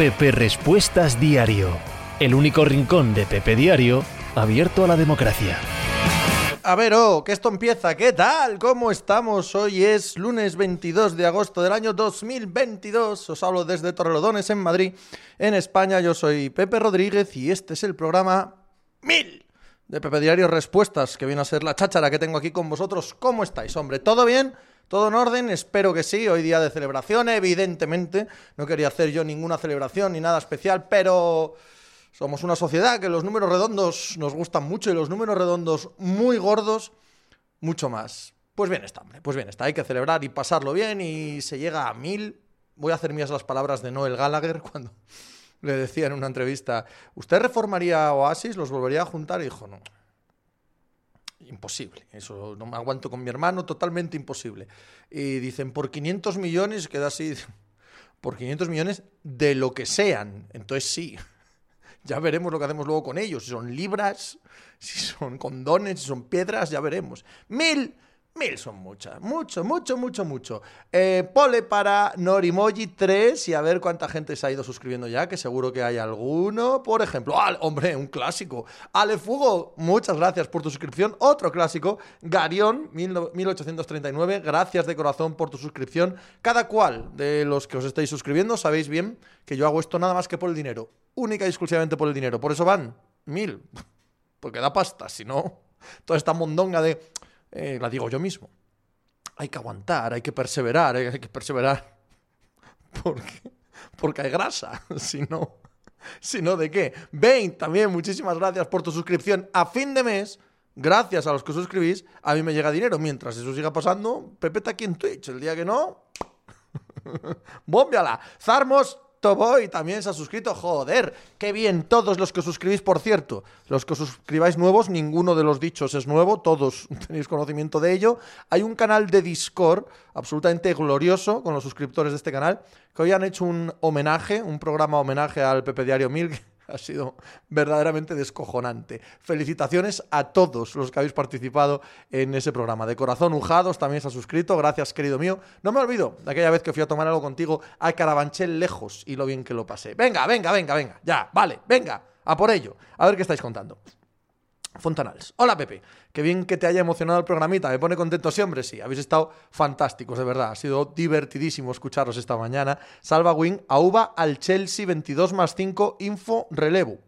Pepe Respuestas Diario, el único rincón de Pepe Diario abierto a la democracia. A ver, oh, que esto empieza. ¿Qué tal? ¿Cómo estamos? Hoy es lunes 22 de agosto del año 2022. Os hablo desde Torrelodones, en Madrid, en España. Yo soy Pepe Rodríguez y este es el programa 1000 de Pepe Diario Respuestas, que viene a ser la cháchara que tengo aquí con vosotros. ¿Cómo estáis, hombre? ¿Todo bien? ¿Todo en orden? Espero que sí. Hoy día de celebración, evidentemente. No quería hacer yo ninguna celebración ni nada especial, pero somos una sociedad que los números redondos nos gustan mucho y los números redondos muy gordos mucho más. Pues bien está, hombre, pues bien está. Hay que celebrar y pasarlo bien y se llega a mil. Voy a hacer mías las palabras de Noel Gallagher cuando le decía en una entrevista, ¿usted reformaría Oasis? ¿Los volvería a juntar? Y dijo, no, imposible. Eso no me aguanto con mi hermano, totalmente imposible. Y dicen, por 500 millones, queda así, por 500 millones de lo que sean. Entonces sí, ya veremos lo que hacemos luego con ellos. Si son libras, si son condones, si son piedras, ya veremos. Mil Mil son muchas, mucho, mucho, mucho, mucho. Eh, pole para Norimoji 3 y a ver cuánta gente se ha ido suscribiendo ya, que seguro que hay alguno. Por ejemplo, hombre, un clásico. Alefugo, muchas gracias por tu suscripción. Otro clásico, Garión, 1839, gracias de corazón por tu suscripción. Cada cual de los que os estáis suscribiendo, sabéis bien que yo hago esto nada más que por el dinero. Única y exclusivamente por el dinero. Por eso van mil. Porque da pasta, si no, toda esta mondonga de eh, la digo yo mismo. Hay que aguantar, hay que perseverar, hay que perseverar. Porque, porque hay grasa, si no, si no, ¿de qué? Vein, también muchísimas gracias por tu suscripción a fin de mes. Gracias a los que suscribís, a mí me llega dinero. Mientras eso siga pasando, Pepe está aquí en Twitch. El día que no, ¡Bómbiala! Zarmos Toboy también se ha suscrito. Joder, qué bien. Todos los que suscribís, por cierto, los que suscribáis nuevos, ninguno de los dichos es nuevo, todos tenéis conocimiento de ello. Hay un canal de Discord absolutamente glorioso con los suscriptores de este canal que hoy han hecho un homenaje, un programa homenaje al Pepe Diario 1000 ha sido verdaderamente descojonante. Felicitaciones a todos los que habéis participado en ese programa. De corazón, Ujados también se ha suscrito. Gracias, querido mío. No me olvido de aquella vez que fui a tomar algo contigo a Carabanchel lejos y lo bien que lo pasé. Venga, venga, venga, venga. Ya, vale, venga, a por ello. A ver qué estáis contando. Fontanals. Hola Pepe, qué bien que te haya emocionado el programita, me pone contento siempre, sí, habéis estado fantásticos, de verdad, ha sido divertidísimo escucharos esta mañana. Salva Wing, Auba al Chelsea 22 más 5, info relevo.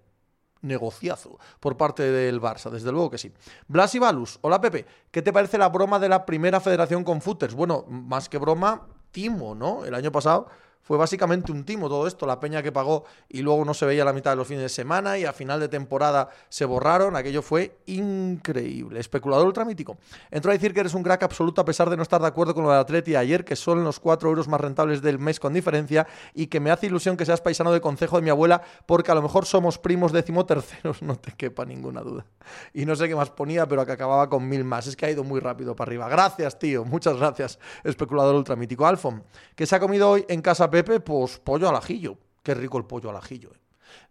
Negociazo por parte del Barça, desde luego que sí. Blas y Balus, hola Pepe, ¿qué te parece la broma de la primera federación con footers? Bueno, más que broma, timo, ¿no? El año pasado fue básicamente un timo todo esto, la peña que pagó y luego no se veía la mitad de los fines de semana y a final de temporada se borraron, aquello fue increíble. Especulador ultramítico. Entró a decir que eres un crack absoluto a pesar de no estar de acuerdo con lo de Atleti ayer, que son los 4 euros más rentables del mes con diferencia y que me hace ilusión que seas paisano de consejo de mi abuela porque a lo mejor somos primos décimo terceros, no te quepa ninguna duda. Y no sé qué más ponía, pero que acababa con mil más. Es que ha ido muy rápido para arriba. Gracias, tío. Muchas gracias, especulador ultramítico. Alfon, que se ha comido hoy en casa Pepe, pues pollo al ajillo. Qué rico el pollo al ajillo. Eh.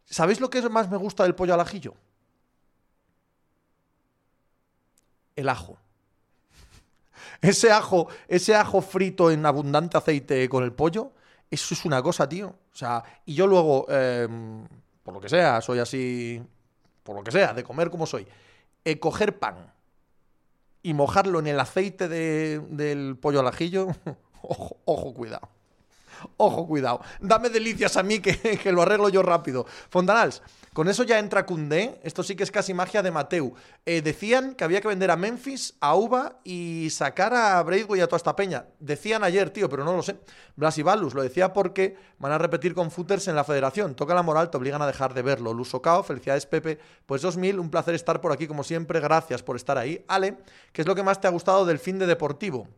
¿Sabéis lo que más me gusta del pollo al ajillo? El ajo. Ese ajo, ese ajo frito en abundante aceite con el pollo, eso es una cosa, tío. O sea, y yo luego, em, por lo que sea, soy así, por lo que sea, de comer como soy, eh, coger pan y mojarlo en el aceite del pollo al ajillo, ojo, ojo, cuidado. Ojo, cuidado. Dame delicias a mí que, que lo arreglo yo rápido. Fontanals, con eso ya entra Cundé. Esto sí que es casi magia de Mateu. Eh, decían que había que vender a Memphis, a Uva y sacar a Braithwaite y a toda esta peña. Decían ayer, tío, pero no lo sé. Blas y Balus lo decía porque van a repetir con footers en la federación. Toca la moral, te obligan a dejar de verlo. Luso Cao, felicidades Pepe. Pues 2000, un placer estar por aquí como siempre. Gracias por estar ahí. Ale, ¿qué es lo que más te ha gustado del fin de deportivo?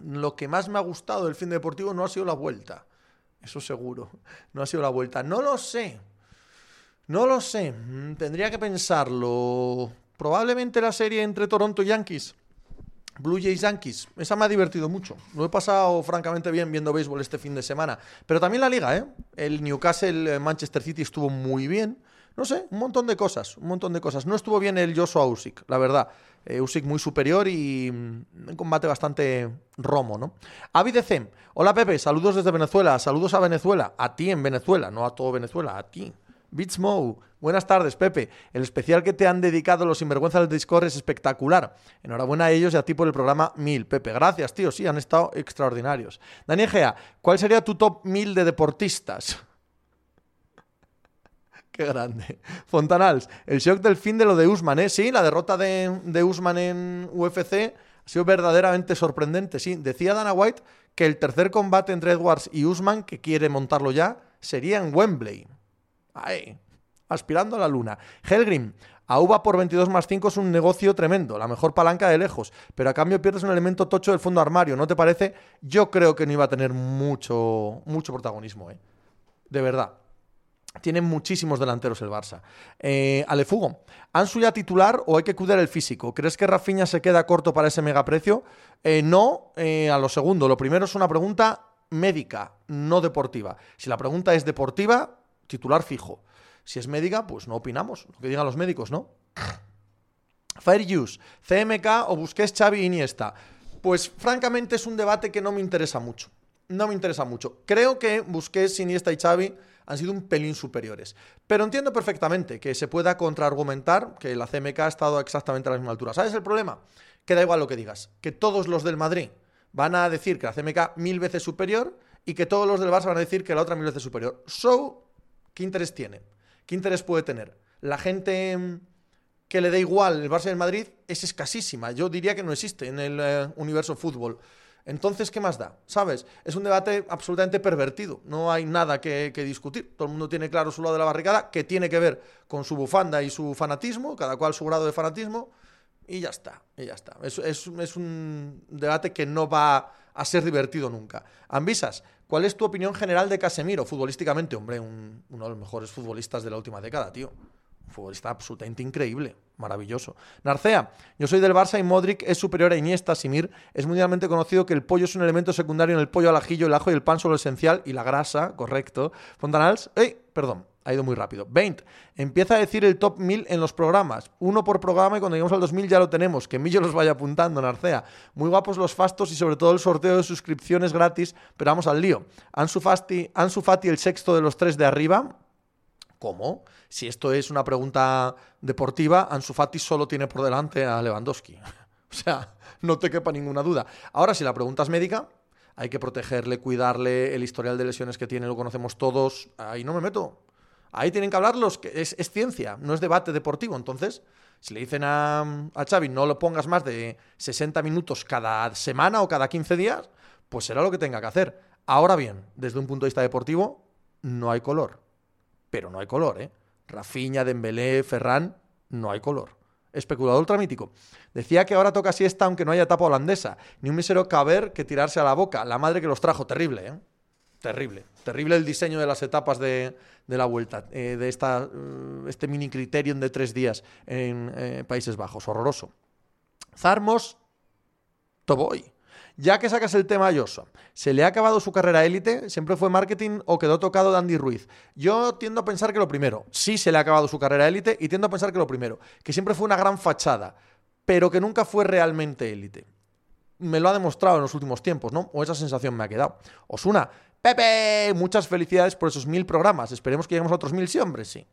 Lo que más me ha gustado del fin deportivo no ha sido la vuelta. Eso seguro. No ha sido la vuelta. No lo sé. No lo sé. Mm, tendría que pensarlo. Probablemente la serie entre Toronto y Yankees. Blue Jays Yankees. Esa me ha divertido mucho. Lo he pasado francamente bien viendo béisbol este fin de semana. Pero también la liga, ¿eh? El Newcastle eh, Manchester City estuvo muy bien. No sé, un montón de cosas, un montón de cosas. No estuvo bien el Joshua Usyk, la verdad. Eh, Usyk muy superior y mm, un combate bastante romo, ¿no? Avidecem. Hola Pepe, saludos desde Venezuela, saludos a Venezuela, a ti en Venezuela, no a todo Venezuela, a ti. Beatsmo, buenas tardes, Pepe. El especial que te han dedicado los sinvergüenzas del Discord es espectacular. Enhorabuena a ellos y a ti por el programa 1000. Pepe, gracias, tío. Sí, han estado extraordinarios. Daniel Gea, ¿cuál sería tu top 1000 de deportistas? Qué grande. Fontanals, el shock del fin de lo de Usman, ¿eh? Sí, la derrota de, de Usman en UFC ha sido verdaderamente sorprendente. Sí, decía Dana White que el tercer combate entre Edwards y Usman, que quiere montarlo ya, sería en Wembley. Ay, aspirando a la luna. Helgrim, a UVA por 22 más 5 es un negocio tremendo, la mejor palanca de lejos, pero a cambio pierdes un elemento tocho del fondo armario, ¿no te parece? Yo creo que no iba a tener mucho, mucho protagonismo, ¿eh? De verdad. Tienen muchísimos delanteros el Barça. Eh, Alefugo, ¿Ansu ya titular o hay que cuidar el físico? ¿Crees que Rafinha se queda corto para ese megaprecio? Eh, no, eh, a lo segundo. Lo primero es una pregunta médica, no deportiva. Si la pregunta es deportiva, titular fijo. Si es médica, pues no opinamos, lo que digan los médicos, ¿no? Fair Use, CMK o Busquets, Xavi, Iniesta. Pues francamente es un debate que no me interesa mucho. No me interesa mucho. Creo que Busquets, Iniesta y Xavi han sido un pelín superiores. Pero entiendo perfectamente que se pueda contraargumentar que la CMK ha estado exactamente a la misma altura. ¿Sabes el problema? Que da igual lo que digas. Que todos los del Madrid van a decir que la CMK mil veces superior y que todos los del Barça van a decir que la otra mil veces superior. So, ¿qué interés tiene? ¿Qué interés puede tener? La gente mm, que le da igual el Barça y el Madrid es escasísima. Yo diría que no existe en el eh, universo fútbol. Entonces, ¿qué más da? ¿Sabes? Es un debate absolutamente pervertido. No hay nada que, discutir. Todo el mundo tiene claro su lado de la barricada, que tiene que ver con su bufanda y su fanatismo, cada cual su grado de fanatismo, y ya está. Y ya está. Es, un debate que no va a ser divertido nunca. Ambisas, ¿cuál es tu opinión general de Casemiro? Futbolísticamente, hombre, uno de los mejores futbolistas de la última década, tío. Futbolista absolutamente increíble, maravilloso. Narcea, yo soy del Barça y Modric es superior a Iniesta, Simir. Es mundialmente conocido que el pollo es un elemento secundario en el pollo al ajillo, el ajo y el pan son lo esencial y la grasa, correcto. Fontanals, ¡ey! Perdón, ha ido muy rápido. 20. Empieza a decir el top 1000 en los programas. Uno por programa y cuando lleguemos al 2000 ya lo tenemos. Que Millo los vaya apuntando, Narcea. Muy guapos los fastos y sobre todo el sorteo de suscripciones gratis. Pero vamos al lío. Ansu Fati, Ansu Fati el sexto de los tres de arriba. ¿Cómo? Si esto es una pregunta deportiva, Ansu Fati solo tiene por delante a Lewandowski. o sea, no te quepa ninguna duda. Ahora, si la pregunta es médica, hay que protegerle, cuidarle, el historial de lesiones que tiene lo conocemos todos. Ahí no me meto. Ahí tienen que hablarlos, que es, ciencia, no es debate deportivo. Entonces, si le dicen a, a Xavi no lo pongas más de 60 minutos cada semana o cada 15 días, pues será lo que tenga que hacer. Ahora bien, desde un punto de vista deportivo, no hay color pero no hay color, ¿eh? Rafiña, Dembélé, Ferran, no hay color. Especulador ultramítico. Decía que ahora toca siesta aunque no haya etapa holandesa. Ni un mísero caber que tirarse a la boca. La madre que los trajo. Terrible, ¿eh? Terrible. Terrible el diseño de las etapas de, la vuelta. Eh, de esta, uh, este mini criterion de tres días en eh, Países Bajos. Horroroso. Zarmos Toboy. Ya que sacas el tema a ¿se le ha acabado su carrera élite? ¿Siempre fue marketing o quedó tocado de Andy Ruiz? Yo tiendo a pensar que lo primero, sí se le ha acabado su carrera élite y tiendo a pensar que lo primero, que siempre fue una gran fachada, pero que nunca fue realmente élite. Me lo ha demostrado en los últimos tiempos, ¿no? O esa sensación me ha quedado. Osuna, Pepe, muchas felicidades por esos mil programas. Esperemos que lleguemos a otros mil, sí, hombre, sí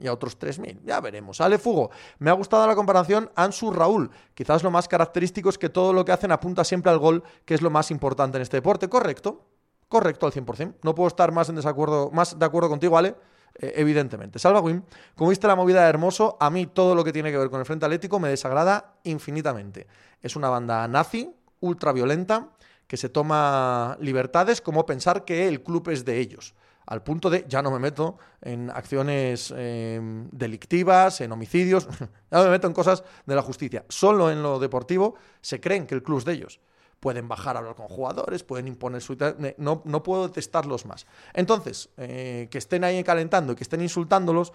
y a otros 3.000. Ya veremos. Ale Fugo. Me ha gustado la comparación Ansu Raúl. Quizás lo más característico es que todo lo que hacen apunta siempre al gol, que es lo más importante en este deporte. Correcto. Correcto al 100%. No puedo estar más en desacuerdo, más de acuerdo contigo, Ale. Eh, evidentemente. Salva Wim, como viste la movida de Hermoso, a mí todo lo que tiene que ver con el Frente Atlético me desagrada infinitamente. Es una banda nazi, ultra violenta, que se toma libertades como pensar que el club es de ellos al punto de ya no me meto en acciones em, delictivas, en homicidios, ya no me meto en cosas de la justicia. Solo en lo deportivo se creen que el club es de ellos. Pueden bajar a hablar con jugadores, pueden imponer su... No, no puedo detestarlos más. Entonces, eh, que estén ahí calentando y que estén insultándolos,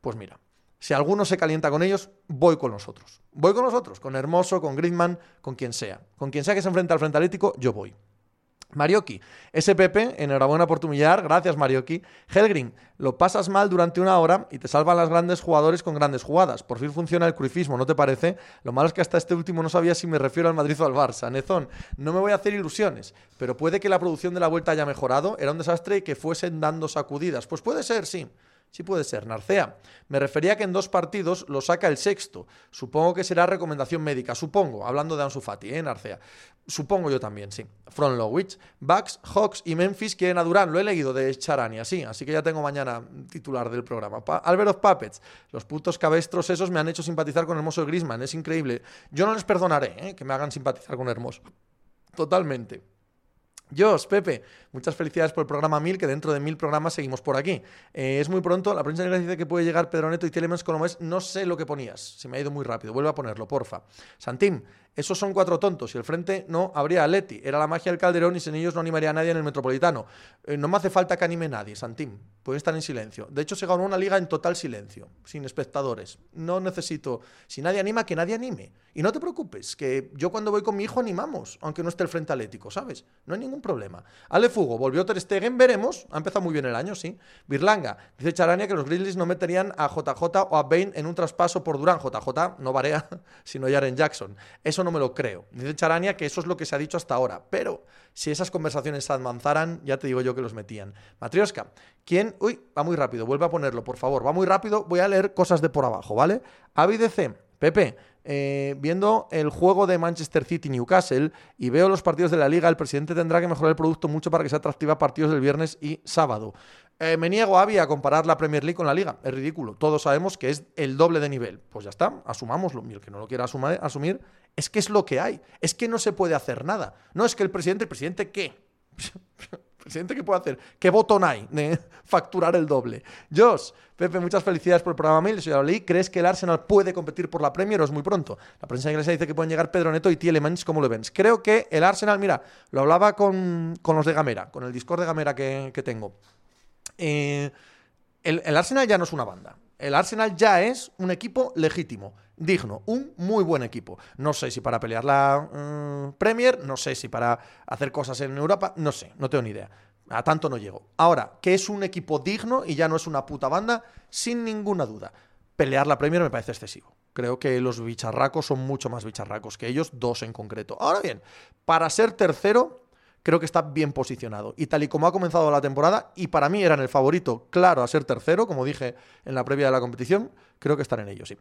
pues mira, si alguno se calienta con ellos, voy con nosotros. Voy con nosotros, con Hermoso, con Griezmann, con quien sea. Con quien sea que se enfrente al Frente Atlético, yo voy. Marioki, SPP, enhorabuena por tu millar, gracias Marioki. Helgrin, lo pasas mal durante una hora y te salvan las grandes jugadores con grandes jugadas. Por fin funciona el cruifismo, ¿no te parece? Lo malo es que hasta este último no sabía si me refiero al Madrid o al Barça. Nezón, no me voy a hacer ilusiones, pero puede que la producción de la vuelta haya mejorado. Era un desastre y que fuesen dando sacudidas. Pues puede ser, sí. Sí puede ser, Narcea. Me refería que en dos partidos lo saca el sexto. Supongo que será recomendación médica. Supongo, hablando de Ansu Fati, ¿eh, Narcea? Supongo yo también, sí. From Lowich, Bucks, Hawks y Memphis quieren a Durán. Lo he leído de Charania, sí. Así que ya tengo mañana titular del programa. Albert of Puppets. Los putos cabestros esos me han hecho simpatizar con Hermoso Grisman. Es increíble. Yo no les perdonaré ¿eh? que me hagan simpatizar con Hermoso. Totalmente. Jos, Pepe, muchas felicidades por el programa 1000, que dentro de mil programas seguimos por aquí. Eh, es muy pronto, la prensa negra dice que puede llegar Pedro Neto y Telemans como es, no sé lo que ponías, se me ha ido muy rápido, vuelve a ponerlo, porfa. Santim, esos son cuatro tontos y el frente no habría Leti. Era la magia del Calderón y sin ellos no animaría a nadie en el Metropolitano. Eh, no me hace falta que anime nadie, Santim. Puede estar en silencio. De hecho, se ganó una liga en total silencio, sin espectadores. No necesito. Si nadie anima, que nadie anime. Y no te preocupes, que yo cuando voy con mi hijo animamos, aunque no esté el frente atlético, ¿sabes? No hay ningún problema. Ale Fugo, volvió Ter Stegen, veremos. Ha empezado muy bien el año, sí. Birlanga, dice Charania que los Grizzlies no meterían a JJ o a Bain en un traspaso por Durán. JJ no varea, sino Jaren Jackson. Eso no me lo creo. Dice Charania que eso es lo que se ha dicho hasta ahora, pero si esas conversaciones se avanzaran, ya te digo yo que los metían. Matrioska, ¿quién? Uy, va muy rápido, vuelve a ponerlo, por favor, va muy rápido, voy a leer cosas de por abajo, ¿vale? ABDC, Pepe, eh, viendo el juego de Manchester City-Newcastle y veo los partidos de la liga, el presidente tendrá que mejorar el producto mucho para que sea atractiva partidos del viernes y sábado. Eh, me niego, Avi, a comparar la Premier League con la liga. Es ridículo. Todos sabemos que es el doble de nivel. Pues ya está, asumámoslo. Y el que no lo quiera asumir, es que es lo que hay. Es que no se puede hacer nada. No es que el presidente, ¿el presidente qué? presidente, ¿qué puede hacer? ¿Qué botón hay de facturar el doble? Josh, Pepe, muchas felicidades por el programa Mil. Soy leí. ¿Crees que el Arsenal puede competir por la Premier o es muy pronto? La prensa inglesa dice que pueden llegar Pedro Neto y Tielemans. ¿Cómo lo ves? Creo que el Arsenal, mira, lo hablaba con, los de Gamera, con el Discord de Gamera que, tengo. Eh, el Arsenal ya no es una banda. El Arsenal ya es un equipo legítimo digno, un muy buen equipo. No sé si para pelear la mm, Premier, no sé si para hacer cosas en Europa, no sé, no tengo ni idea. A tanto no llego. Ahora, que es un equipo digno y ya no es una puta banda, sin ninguna duda. Pelear la Premier me parece excesivo. Creo que los bicharracos son mucho más bicharracos que ellos, dos en concreto. Ahora bien, para ser tercero, creo que está bien posicionado. Y tal y como ha comenzado la temporada, y para mí eran el favorito claro a ser tercero, como dije en la previa de la competición, creo que están en ellos, sí.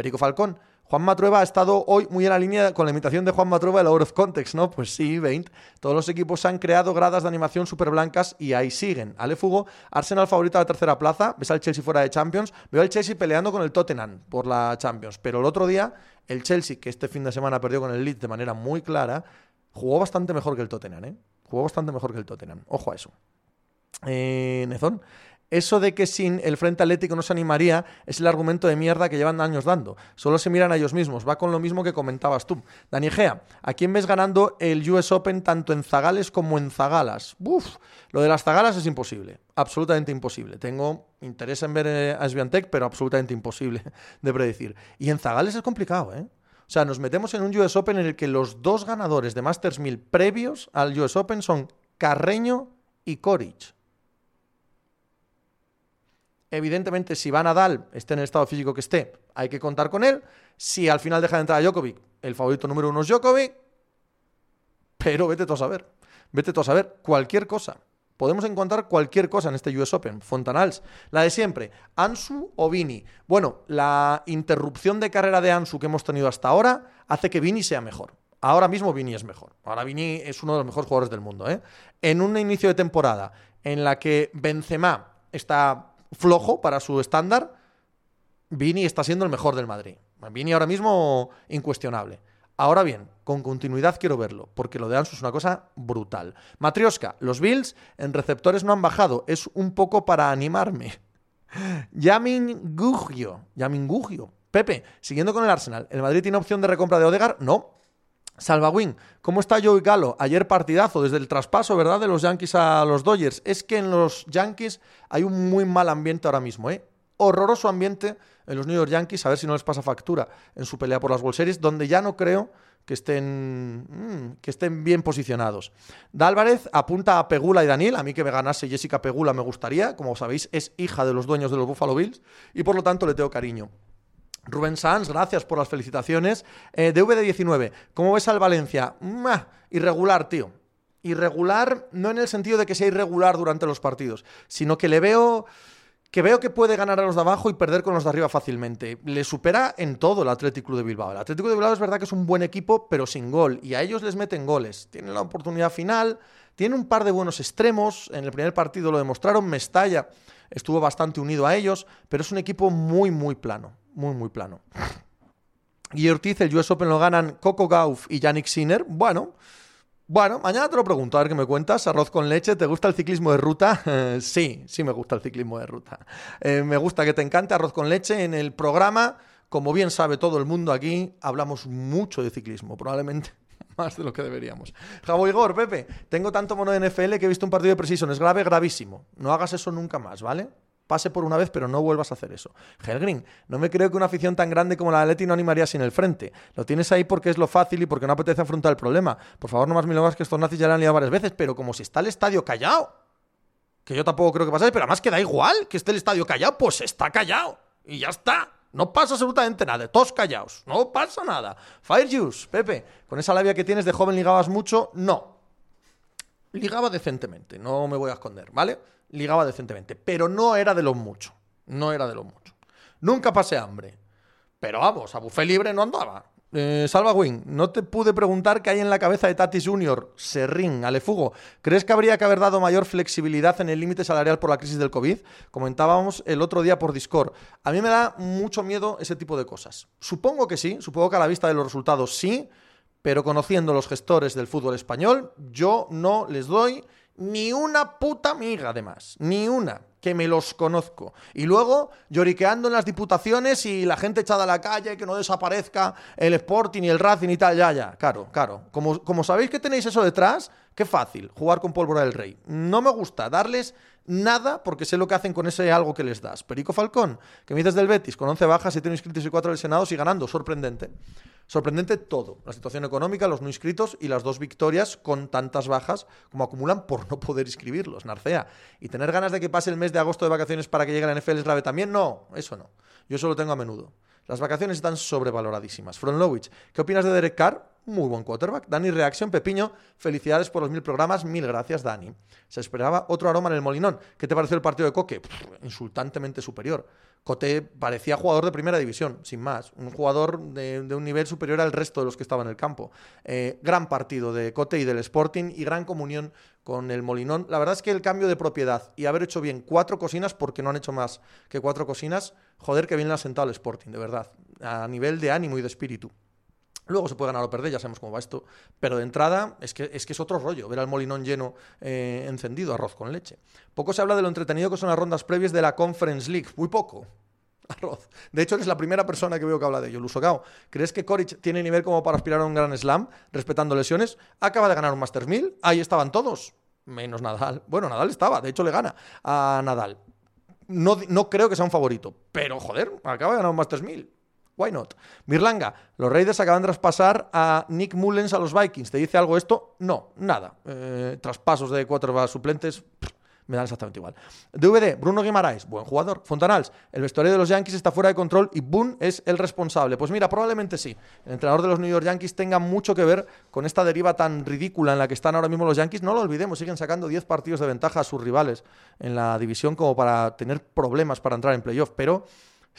Perico Falcón, Juan Matrueva ha estado hoy muy en la línea con la imitación de Juan Matrueva el Out of Context, ¿no? Pues sí, 20. Todos los equipos han creado gradas de animación súper blancas y ahí siguen. Ale Fugo, Arsenal favorito a la tercera plaza, ves al Chelsea fuera de Champions, veo al Chelsea peleando con el Tottenham por la Champions, pero el otro día el Chelsea, que este fin de semana perdió con el Leeds de manera muy clara, jugó bastante mejor que el Tottenham, ¿eh? Jugó bastante mejor que el Tottenham. Ojo a eso. Eh, Nezón, eso de que sin el Frente Atlético no se animaría es el argumento de mierda que llevan años dando. Solo se miran a ellos mismos. Va con lo mismo que comentabas tú. Dani Gea, ¿a quién ves ganando el US Open tanto en Zagales como en Zagalas? Uf, lo de las Zagalas es imposible. Absolutamente imposible. Tengo interés en ver eh, a Sviantec, pero absolutamente imposible de predecir. Y en Zagales es complicado, ¿eh? O sea, nos metemos en un US Open en el que los dos ganadores de Masters 1000 previos al US Open son Carreño y Coric. Evidentemente, si va Nadal, esté en el estado físico que esté, hay que contar con él. Si al final deja de entrar a Djokovic, el favorito número uno es Djokovic. Pero vete tú a saber. Vete tú a saber cualquier cosa. Podemos encontrar cualquier cosa en este US Open. Fontanals, la de siempre. Ansu o Vini. Bueno, la interrupción de carrera de Ansu que hemos tenido hasta ahora hace que Vini sea mejor. Ahora mismo Vini es mejor. Ahora Vini es uno de los mejores jugadores del mundo. ¿eh? En un inicio de temporada en la que Benzema está flojo para su estándar, Vini está siendo el mejor del Madrid. Vini ahora mismo incuestionable. Ahora bien, con continuidad quiero verlo, porque lo de Ansu es una cosa brutal. Matrioska, los Bills en receptores no han bajado, es un poco para animarme. Yamin Gugio, Yamin Gugio. Pepe, siguiendo con el Arsenal, ¿el Madrid tiene opción de recompra de Odegar? No. Salvawin, ¿cómo está Joey Galo? Ayer partidazo desde el traspaso, ¿verdad? De los Yankees a los Dodgers. Es que en los Yankees hay un muy mal ambiente ahora mismo, ¿eh? horroroso ambiente en los New York Yankees, a ver si no les pasa factura en su pelea por las World donde ya no creo que estén, mm, que estén bien posicionados. Dálvarez apunta a Pegula y Daniel. A mí que me ganase Jessica Pegula me gustaría. Como sabéis, es hija de los dueños de los Buffalo Bills y por lo tanto le tengo cariño. Rubén Sanz, gracias por las felicitaciones. Eh, DVD19, ¿cómo ves al Valencia? irregular, tío. Irregular, no en el sentido de que sea irregular durante los partidos, sino que le veo que veo que puede ganar a los de abajo y perder con los de arriba fácilmente. Le supera en todo el Atlético de Bilbao. El Atlético de Bilbao es verdad que es un buen equipo, pero sin gol. Y a ellos les meten goles. Tienen la oportunidad final, tienen un par de buenos extremos. En el primer partido lo demostraron. Mestalla estuvo bastante unido a ellos, pero es un equipo muy, muy plano. Muy, muy plano. Y Ortiz, el US Open lo ganan Coco Gauff y Yannick Sinner. Bueno, bueno, mañana te lo pregunto, a ver qué me cuentas. Arroz con leche, ¿te gusta el ciclismo de ruta? sí, sí me gusta el ciclismo de ruta. Eh, me gusta que te encante arroz con leche. En el programa, como bien sabe todo el mundo aquí, hablamos mucho de ciclismo, probablemente más de lo que deberíamos. Javo Igor, Pepe, tengo tanto mono de NFL que he visto un partido de Precision, es grave, gravísimo. No hagas eso nunca más, ¿vale? pase por una vez, pero no vuelvas a hacer eso. Helgrin, no me creo que una afición tan grande como la de Leti no animaría sin el frente. Lo tienes ahí porque es lo fácil y porque no apetece afrontar el problema. Por favor, no más milongas que estos nazis ya le han liado varias veces, pero como si está el estadio callado. Que yo tampoco creo que pase, pero además que da igual que esté el estadio callado, pues está callado. Y ya está. No pasa absolutamente nada, todos callados, no pasa nada. Fire Juice, Pepe, con esa labia que tienes de joven ligabas mucho, no. Ligaba decentemente, no me voy a esconder, ¿vale? ligaba decentemente, pero no era de lo mucho. No era de lo mucho. Nunca pasé hambre. Pero vamos, a buffet libre no andaba. Eh, Salva Wing, no te pude preguntar qué hay en la cabeza de Tatis Junior. Serrín, Alefugo. ¿Crees que habría que haber dado mayor flexibilidad en el límite salarial por la crisis del COVID? Comentábamos el otro día por Discord. A mí me da mucho miedo ese tipo de cosas. Supongo que sí, supongo que a la vista de los resultados sí, pero conociendo los gestores del fútbol español, yo no les doy ni una puta amiga, además. Ni una. Que me los conozco. Y luego lloriqueando en las diputaciones y la gente echada a la calle, que no desaparezca el Sporting y el Racing y tal. Ya, ya. Claro, claro. Como, como sabéis que tenéis eso detrás, qué fácil jugar con pólvora del rey. No me gusta darles nada porque sé lo que hacen con ese algo que les das. Perico Falcón, que me dices del Betis, con 11 bajas, 7 inscritos y 4 lesionados y ganando. Sorprendente. Sorprendente todo, la situación económica, los no inscritos y las dos victorias con tantas bajas como acumulan por no poder inscribirlos, Narcea. Y tener ganas de que pase el mes de agosto de vacaciones para que llegue la NFL es grave también, no, eso no. Yo eso lo tengo a menudo. Las vacaciones están sobrevaloradísimas. From ¿qué opinas de Derek Carr? Muy buen quarterback. Dani Reaction, Pepiño, felicidades por los mil programas. Mil gracias, Dani. Se esperaba otro aroma en el Molinón. ¿Qué te pareció el partido de Coque? insultantemente superior. Cote parecía jugador de primera división, sin más. Un jugador de, un nivel superior al resto de los que estaban en el campo. Eh, gran partido de Cote y del Sporting y gran comunión con el Molinón. La verdad es que el cambio de propiedad y haber hecho bien cuatro cocinas, porque no han hecho más que cuatro cocinas, joder, que bien le ha sentado el Sporting, de verdad. A nivel de ánimo y de espíritu. Luego se puede ganar o perder, ya sabemos cómo va esto. Pero de entrada es que es, otro rollo ver al molinón lleno eh, encendido, arroz con leche. Poco se habla de lo entretenido que son las rondas previas de la Conference League. Muy poco. Arroz. De hecho, eres la primera persona que veo que habla de ello. Lusogao, ¿crees que Coric tiene nivel como para aspirar a un gran slam, respetando lesiones? Acaba de ganar un Masters 1000. Ahí estaban todos. Menos Nadal. Bueno, Nadal estaba, de hecho le gana a Nadal. No, no creo que sea un favorito, pero joder, acaba de ganar un Masters 1000. Why not? Mirlanga, los Raiders acaban de traspasar a Nick Mullens a los Vikings. ¿Te dice algo esto? No, nada. Eh, traspasos de cuatro suplentes. me dan exactamente igual. DVD, Bruno Guimaraes, buen jugador. Fontanals, el vestuario de los Yankees está fuera de control y Boone es el responsable. Pues mira, probablemente sí. El entrenador de los New York Yankees tenga mucho que ver con esta deriva tan ridícula en la que están ahora mismo los Yankees. No lo olvidemos, siguen sacando 10 partidos de ventaja a sus rivales en la división como para tener problemas para entrar en playoff. Pero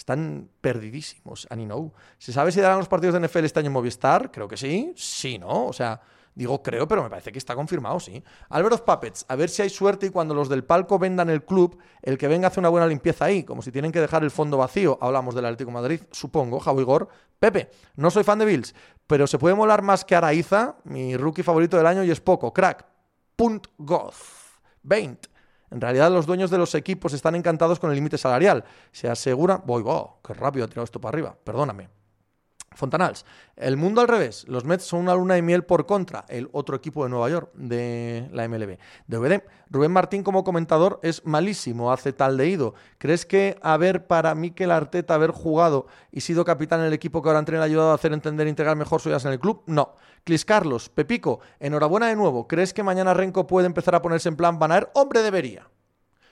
están perdidísimos, a know. ¿Se sabe si darán los partidos de NFL este año en Movistar? Creo que sí. Sí, ¿no? O sea, digo creo, pero me parece que está confirmado, sí. Álvaro Puppets, a ver si hay suerte y cuando los del palco vendan el club, el que venga hace una buena limpieza ahí, como si tienen que dejar el fondo vacío. Hablamos del Atlético Madrid, supongo, Javo Igor. Pepe, no soy fan de Bills, pero se puede molar más que Araiza, mi rookie favorito del año, y es poco. Crack. Punt goth. 20. En realidad los dueños de los equipos están encantados con el límite salarial. Se asegura... Voy, wow, qué rápido ha tirado esto para arriba. Perdóname. Fontanals. El mundo al revés. Los Mets son una luna de miel por contra. El otro equipo de Nueva York de la MLB. DVD. Rubén Martín como comentador es malísimo. Hace tal leído. ¿Crees que haber para Mikel Arteta haber jugado y sido capitán en el equipo que ahora entrena ha ayudado a hacer entender e integrar mejor suyas en el club? No. Clis Carlos. Pepico. Enhorabuena de nuevo. ¿Crees que mañana Renko puede empezar a ponerse en plan Banaer? Hombre, debería.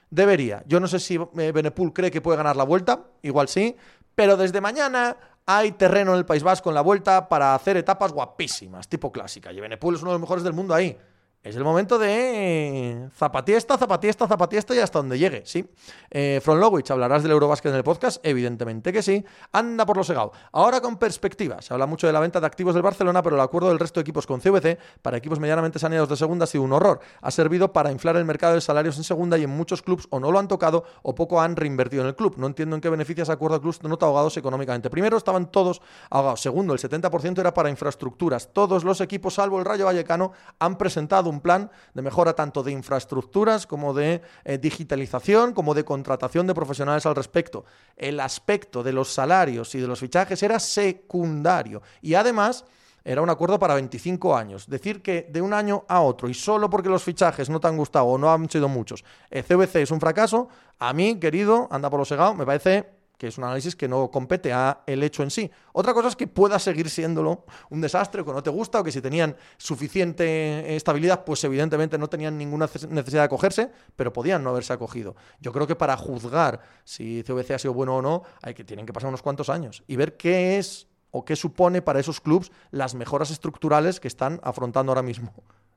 Debería. Yo no sé si eh, Benepul cree que puede ganar la vuelta. Igual sí. Pero desde mañana hay terreno en el País Vasco en la vuelta para hacer etapas guapísimas, tipo clásica. Y Benepul es uno de los mejores del mundo ahí. Es el momento de zapatiesta, zapatiesta, zapatiesta y hasta donde llegue, ¿sí? Eh, Lowich, ¿hablarás del Eurobasket en el podcast? Evidentemente que sí. Anda por lo segado. Ahora con perspectiva. Se habla mucho de la venta de activos del Barcelona, pero el acuerdo del resto de equipos con CVC para equipos medianamente saneados de segunda ha sido un horror. Ha servido para inflar el mercado de salarios en segunda y en muchos clubes o no lo han tocado o poco han reinvertido en el club. No entiendo en qué beneficia ese acuerdo a clubes no ahogados económicamente. Primero, estaban todos ahogados. Segundo, el 70% era para infraestructuras. Todos los equipos, salvo el Rayo Vallecano, han presentado un plan de mejora tanto de infraestructuras como de eh, digitalización, como de contratación de profesionales al respecto. El aspecto de los salarios y de los fichajes era secundario. Y además era un acuerdo para 25 años. Decir que de un año a otro y solo porque los fichajes no te han gustado o no han sido muchos, el CVC es un fracaso, a mí, querido, anda por lo segado, me parece que es un análisis que no compete a el hecho en sí. Otra cosa es que pueda seguir siéndolo un desastre o que no te gusta o que si tenían suficiente estabilidad, pues evidentemente no tenían ninguna necesidad de acogerse, pero podían no haberse acogido. Yo creo que para juzgar si CVC ha sido bueno o no, hay que tienen que pasar unos cuantos años y ver qué es o qué supone para esos clubes las mejoras estructurales que están afrontando ahora mismo,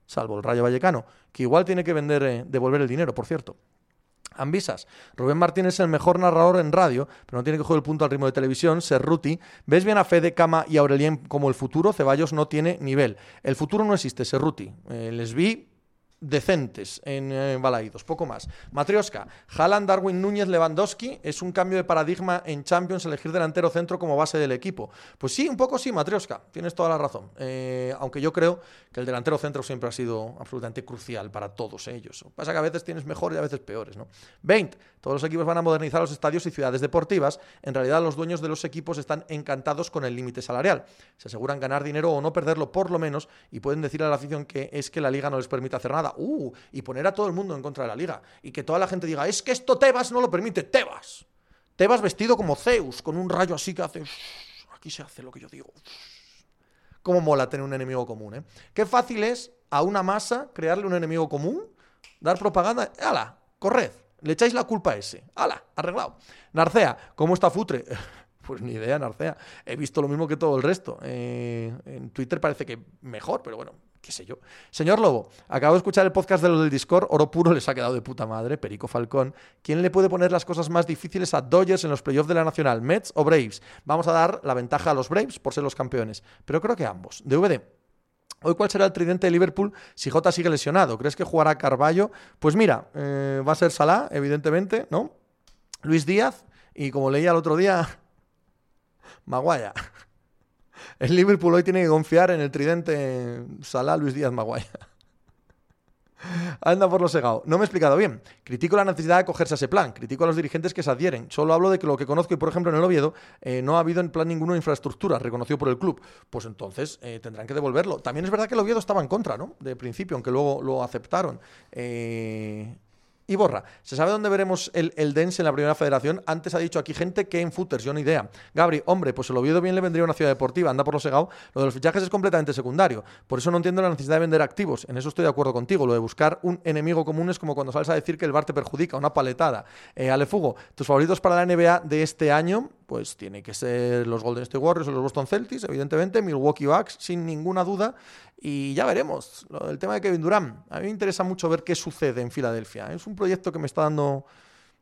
salvo el Rayo Vallecano, que igual tiene que vender eh, devolver el dinero, por cierto. Ambisas. Rubén Martín es el mejor narrador en radio, pero no tiene que jugar el punto al ritmo de televisión. Serruti. ¿Ves bien a Fede, Cama y Aurelien como el futuro? Ceballos no tiene nivel. El futuro no existe, Serruti. Eh, les vi decentes en eh, poco más. Matrioska, Haaland, Darwin Núñez, Lewandowski, es un cambio de paradigma en Champions elegir delantero centro como base del equipo. Pues sí, un poco sí, Matrioska, tienes toda la razón. Eh, aunque yo creo que el delantero centro siempre ha sido absolutamente crucial para todos ellos. pasa que a veces tienes mejores y a veces peores, ¿no? 20. Todos los equipos van a modernizar los estadios y ciudades deportivas. En realidad, los dueños de los equipos están encantados con el límite salarial. Se aseguran ganar dinero o no perderlo por lo menos y pueden decir a la afición que es que la liga no les permite hacer nada uh, y poner a todo el mundo en contra de la liga. Y que toda la gente diga, es que esto Tebas no lo permite, Tebas. Tebas vestido como Zeus, con un rayo así que hace, aquí se hace lo que yo digo. Cómo mola tener un enemigo común, ¿eh? Qué fácil es a una masa crearle un enemigo común, dar propaganda, ¡hala! Corred, le echáis la culpa a ese, ¡hala! Arreglado. Narcea, ¿cómo está Futre? Pues ni idea, Narcea. He visto lo mismo que todo el resto. Eh, en Twitter parece que mejor, pero bueno, qué sé yo. Señor Lobo, acabo de escuchar el podcast de lo del Discord, Oro Puro les ha quedado de puta madre, Perico Falcón. ¿Quién le puede poner las cosas más difíciles a Dodgers en los playoffs de la Nacional, Mets o Braves? Vamos a dar la ventaja a los Braves por ser los campeones, pero creo que ambos. DVD. Hoy, ¿cuál será el tridente de Liverpool si Jota sigue lesionado? ¿Crees que jugará Carballo? Pues mira, eh, va a ser Salah, evidentemente, ¿no? Luis Díaz y como leía el otro día, Maguaya. El Liverpool hoy tiene que confiar en el tridente Salah, Luis Díaz, Maguaya. Anda por lo segado. No me he explicado bien. Critico la necesidad de acogerse a ese plan. Critico a los dirigentes que se adhieren. Solo hablo de que lo que conozco y, por ejemplo, en el Oviedo eh, no ha habido en plan ninguno infraestructura reconocido por el club. Pues entonces eh, tendrán que devolverlo. También es verdad que el Oviedo estaba en contra, ¿no? De principio, aunque luego lo aceptaron. Eh, y borra. ¿Se sabe dónde veremos el, el Dens en la primera federación? Antes ha dicho aquí gente que en footers, yo ni idea. Gabri, hombre, pues el Oviedo bien le vendría una ciudad deportiva, anda por lo segado. Lo de los fichajes es completamente secundario. Por eso no entiendo la necesidad de vender activos. En eso estoy de acuerdo contigo. Lo de buscar un enemigo común es como cuando sales a decir que el bar te perjudica, una paletada. Eh, Alefugo, tus favoritos para la NBA de este año, pues tiene que ser los Golden State Warriors o los Boston Celtics, evidentemente, Milwaukee Bucks, sin ninguna duda. Y ya veremos. el tema de Kevin Durant. A mí me interesa mucho ver qué sucede en Filadelfia. Es un proyecto que me está dando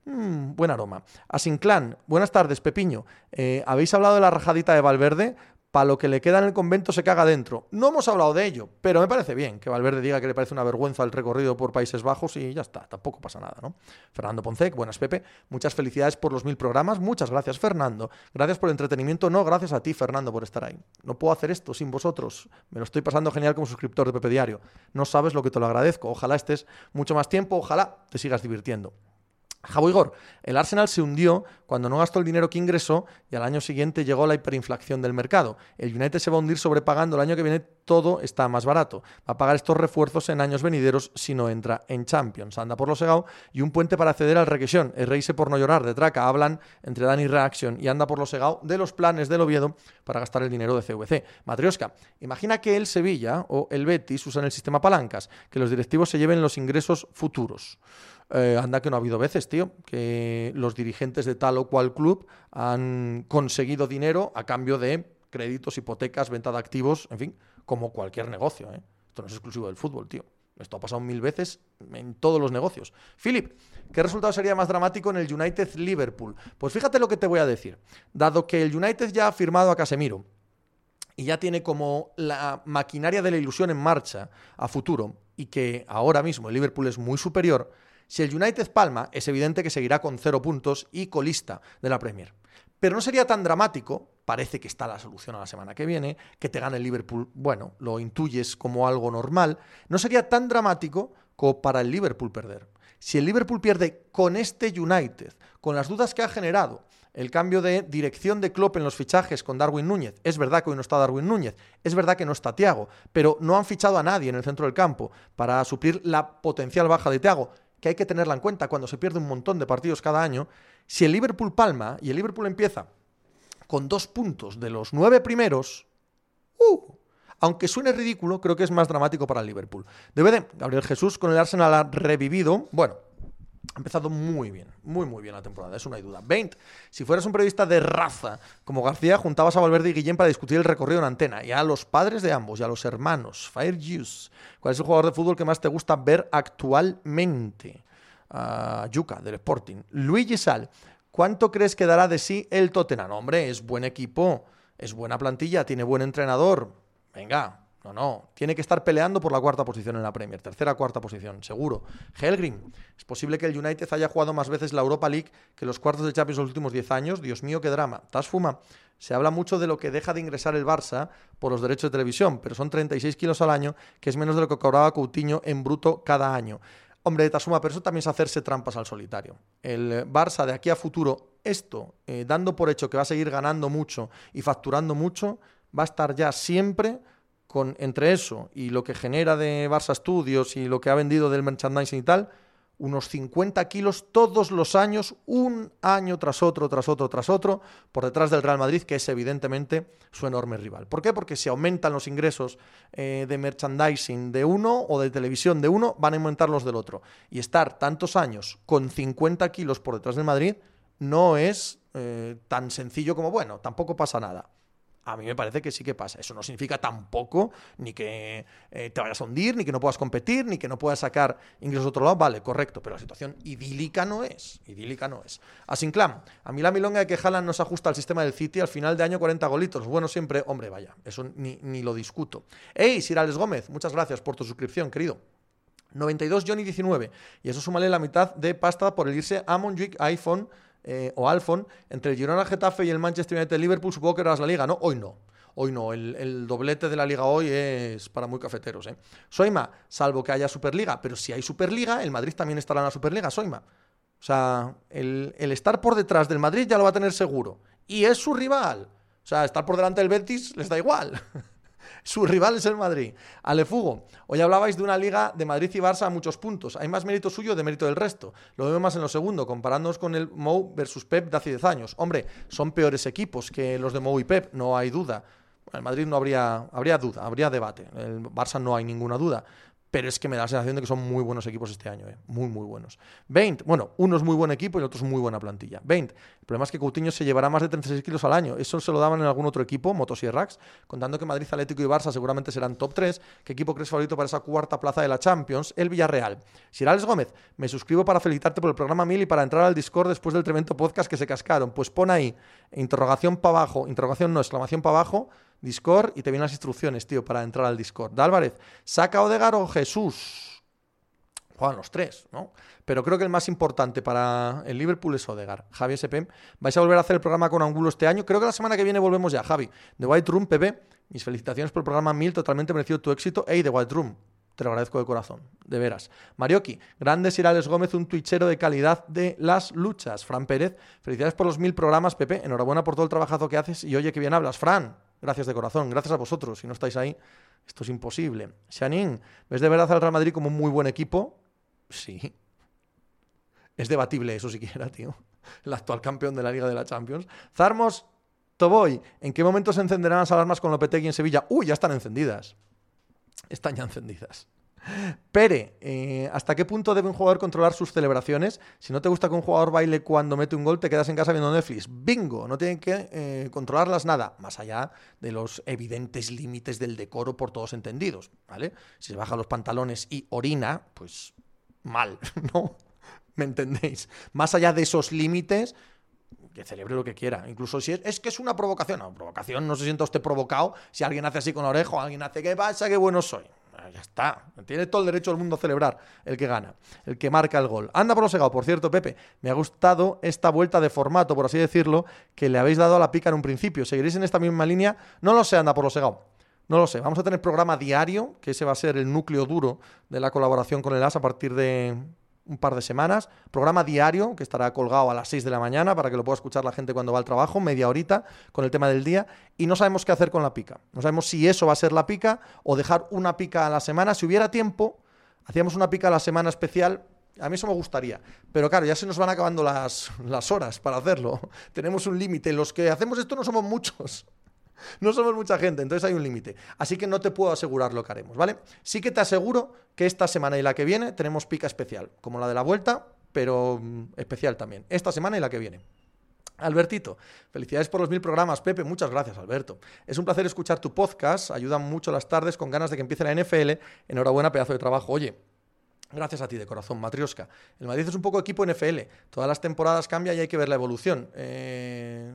mm, buen aroma. Asinclan, buenas tardes, Pepiño. Eh, ¿Habéis hablado de la rajadita de Valverde? Para lo que le queda en el convento se caga dentro. No hemos hablado de ello, pero me parece bien que Valverde diga que le parece una vergüenza el recorrido por Países Bajos y ya está, tampoco pasa nada, ¿no? Fernando Poncec, buenas Pepe, muchas felicidades por los mil programas, muchas gracias Fernando, gracias por el entretenimiento, no, gracias a ti Fernando por estar ahí. No puedo hacer esto sin vosotros, me lo estoy pasando genial como suscriptor de Pepe Diario, no sabes lo que te lo agradezco, ojalá estés mucho más tiempo, ojalá te sigas divirtiendo. Jabo el Arsenal se hundió cuando no gastó el dinero que ingresó y al año siguiente llegó la hiperinflación del mercado. El United se va a hundir sobrepagando, el año que viene todo está más barato. Va a pagar estos refuerzos en años venideros si no entra en Champions. Anda por lo segado y un puente para acceder al requesión. El reírse por no llorar de Traca. Hablan entre Dani Reaction y anda por lo segado de los planes del Oviedo para gastar el dinero de CVC. Matrioska, imagina que el Sevilla o el Betis usan el sistema palancas, que los directivos se lleven los ingresos futuros. Eh, anda que no ha habido veces, tío, que los dirigentes de tal o cual club han conseguido dinero a cambio de créditos, hipotecas, venta de activos, en fin, como cualquier negocio. ¿eh? Esto no es exclusivo del fútbol, tío. Esto ha pasado mil veces en todos los negocios. Philip, ¿qué resultado sería más dramático en el United Liverpool? Pues fíjate lo que te voy a decir. Dado que el United ya ha firmado a Casemiro y ya tiene como la maquinaria de la ilusión en marcha a futuro y que ahora mismo el Liverpool es muy superior, si el United palma, es evidente que seguirá con cero puntos y colista de la Premier. Pero no sería tan dramático, parece que está la solución a la semana que viene, que te gane el Liverpool, bueno, lo intuyes como algo normal, no sería tan dramático como para el Liverpool perder. Si el Liverpool pierde con este United, con las dudas que ha generado, el cambio de dirección de Klopp en los fichajes con Darwin Núñez. Es verdad que hoy no está Darwin Núñez, es verdad que no está Tiago, pero no han fichado a nadie en el centro del campo para suplir la potencial baja de Tiago que hay que tenerla en cuenta cuando se pierde un montón de partidos cada año, si el Liverpool palma y el Liverpool empieza con dos puntos de los nueve primeros, uh, aunque suene ridículo, creo que es más dramático para el Liverpool. DVD, Gabriel Jesús con el Arsenal ha revivido, bueno, ha empezado muy bien, muy muy bien la temporada, eso no hay duda. 20. Si fueras un periodista de raza como García, juntabas a Valverde y Guillén para discutir el recorrido en antena. Y a los padres de ambos y a los hermanos. Fire Juice. ¿Cuál es el jugador de fútbol que más te gusta ver actualmente? Uh, Yuka, del Sporting. Luigi Sal. ¿Cuánto crees que dará de sí el Tottenham? Hombre, es buen equipo, es buena plantilla, tiene buen entrenador. Venga, no, no. Tiene que estar peleando por la cuarta posición en la Premier. Tercera, cuarta posición, seguro. Helgrim. Es posible que el United haya jugado más veces la Europa League que los cuartos de Champions los últimos 10 años. Dios mío, qué drama. Tasfuma. Se habla mucho de lo que deja de ingresar el Barça por los derechos de televisión, pero son 36 kilos al año, que es menos de lo que cobraba Coutinho en bruto cada año. Hombre, de Tasfuma, pero eso también es hacerse trampas al solitario. El Barça de aquí a futuro, esto, eh, dando por hecho que va a seguir ganando mucho y facturando mucho, va a estar ya siempre con, entre eso y lo que genera de Barça Studios y lo que ha vendido del merchandising y tal, unos 50 kilos todos los años, un año tras otro, tras otro, tras otro, por detrás del Real Madrid, que es evidentemente su enorme rival. ¿Por qué? Porque si aumentan los ingresos eh, de merchandising de uno o de televisión de uno, van a aumentar los del otro. Y estar tantos años con 50 kilos por detrás del Madrid no es eh, tan sencillo como, bueno, tampoco pasa nada. A mí me parece que sí que pasa. Eso no significa tampoco ni que eh, te vayas a hundir, ni que no puedas competir, ni que no puedas sacar ingresos de otro lado. Vale, correcto, pero la situación idílica no es. Idílica no es. Asinclam, a mí la milonga de que Haaland no se ajusta al sistema del City al final de año 40 golitos. Bueno, siempre, hombre, vaya, eso ni, ni lo discuto. Ey, Sirales Gómez, muchas gracias por tu suscripción, querido. 92 Johnny 19. Y eso súmale la mitad de pasta por el irse a Monjuic iPhone eh, o Alfon, entre el Girona Getafe y el Manchester United Liverpool, supongo que eras la liga, ¿no? Hoy no. Hoy no, el, doblete de la liga hoy es para muy cafeteros. ¿eh? Soima, salvo que haya Superliga, pero si hay Superliga, el Madrid también estará en la Superliga, Soima. O sea, el, el estar por detrás del Madrid ya lo va a tener seguro. Y es su rival. O sea, estar por delante del Betis les da igual. Su rival es el Madrid. Alefugo, hoy hablabais de una liga de Madrid y Barça a muchos puntos. ¿Hay más mérito suyo de mérito del resto? Lo veo más en lo segundo, comparándonos con el Mou versus Pep de hace 10 años. Hombre, son peores equipos que los de Mou y Pep, no hay duda. El Madrid no habría, habría duda, habría debate. El Barça no hay ninguna duda pero es que me da la sensación de que son muy buenos equipos este año, ¿eh? muy, muy buenos. 20, bueno, uno es muy buen equipo y el otro es muy buena plantilla. 20, el problema es que Coutinho se llevará más de 36 kilos al año. Eso se lo daban en algún otro equipo, Motosierrax, contando que Madrid, Atlético y Barça seguramente serán top 3. ¿Qué equipo crees favorito para esa cuarta plaza de la Champions? El Villarreal. Sirales Gómez, me suscribo para felicitarte por el programa 1000 y para entrar al Discord después del tremendo podcast que se cascaron. Pues pon ahí, interrogación para abajo, interrogación no, exclamación para abajo Discord y te vienen las instrucciones, tío, para entrar al Discord. De Álvarez, saca Odegar o Jesús. Juegan los tres, ¿no? Pero creo que el más importante para el Liverpool es Odegar. Javi SPM, vais a volver a hacer el programa con Angulo este año. Creo que la semana que viene volvemos ya, Javi. The White Room, Pepe, mis felicitaciones por el programa 1000, totalmente merecido tu éxito. Ey, The White Room, Te lo agradezco de corazón, de veras. Marioki, grande Sirales Gómez, un twitchero de calidad de las luchas. Fran Pérez, felicidades por los mil programas, Pepe. Enhorabuena por todo el trabajazo que haces y oye que bien hablas. Fran, gracias de corazón, gracias a vosotros. Si no estáis ahí, esto es imposible. Shanin, ¿ves de verdad al Real Madrid como un muy buen equipo? Sí. Es debatible eso siquiera, tío. El actual campeón de la Liga de la Champions. Zarmos, Toboy, ¿en qué momento se encenderán las alarmas con Lopetegui en Sevilla? Uy, ya están encendidas. Están ya encendidas. Pere, eh, ¿hasta qué punto debe un jugador controlar sus celebraciones? Si no te gusta que un jugador baile cuando mete un gol, te quedas en casa viendo Netflix. Bingo, no tienen que eh, controlarlas nada, más allá de los evidentes límites del decoro por todos entendidos, ¿vale? Si se baja los pantalones y orina, pues mal, ¿no? ¿Me entendéis? Más allá de esos límites, que celebre lo que quiera. Incluso si es, es, que es una provocación. No, provocación no se sienta usted provocado si alguien hace así con la oreja o alguien hace, ¿qué pasa? ¡Qué bueno soy! Ah, ya está. Tiene todo el derecho del mundo a celebrar el que gana, el que marca el gol. Anda por lo segado. Por cierto, Pepe, me ha gustado esta vuelta de formato, por así decirlo, que le habéis dado a la pica en un principio. ¿Seguiréis en esta misma línea? No lo sé, anda por lo segado. No lo sé. Vamos a tener programa diario, que ese va a ser el núcleo duro de la colaboración con el AS a partir de, un par de semanas. Programa diario que estará colgado a las 6 de la mañana para que lo pueda escuchar la gente cuando va al trabajo, media horita con el tema del día. Y no sabemos qué hacer con la pica. No sabemos si eso va a ser la pica o dejar una pica a la semana. Si hubiera tiempo, hacíamos una pica a la semana especial. A mí eso me gustaría. Pero claro, ya se nos van acabando las, las horas para hacerlo. Tenemos un límite. Los que hacemos esto no somos muchos. No somos mucha gente, entonces hay un límite. Así que no te puedo asegurar lo que haremos, ¿vale? Sí que te aseguro que esta semana y la que viene tenemos pica especial, como la de la vuelta, pero mm, especial también. Esta semana y la que viene. Albertito, felicidades por los mil programas. Pepe, muchas gracias, Alberto. Es un placer escuchar tu podcast, ayudan mucho las tardes con ganas de que empiece la NFL. Enhorabuena, pedazo de trabajo. Oye, Gracias a ti de corazón, Matrioska. El Madrid es un poco equipo NFL. Todas las temporadas cambia y hay que ver la evolución. Eh,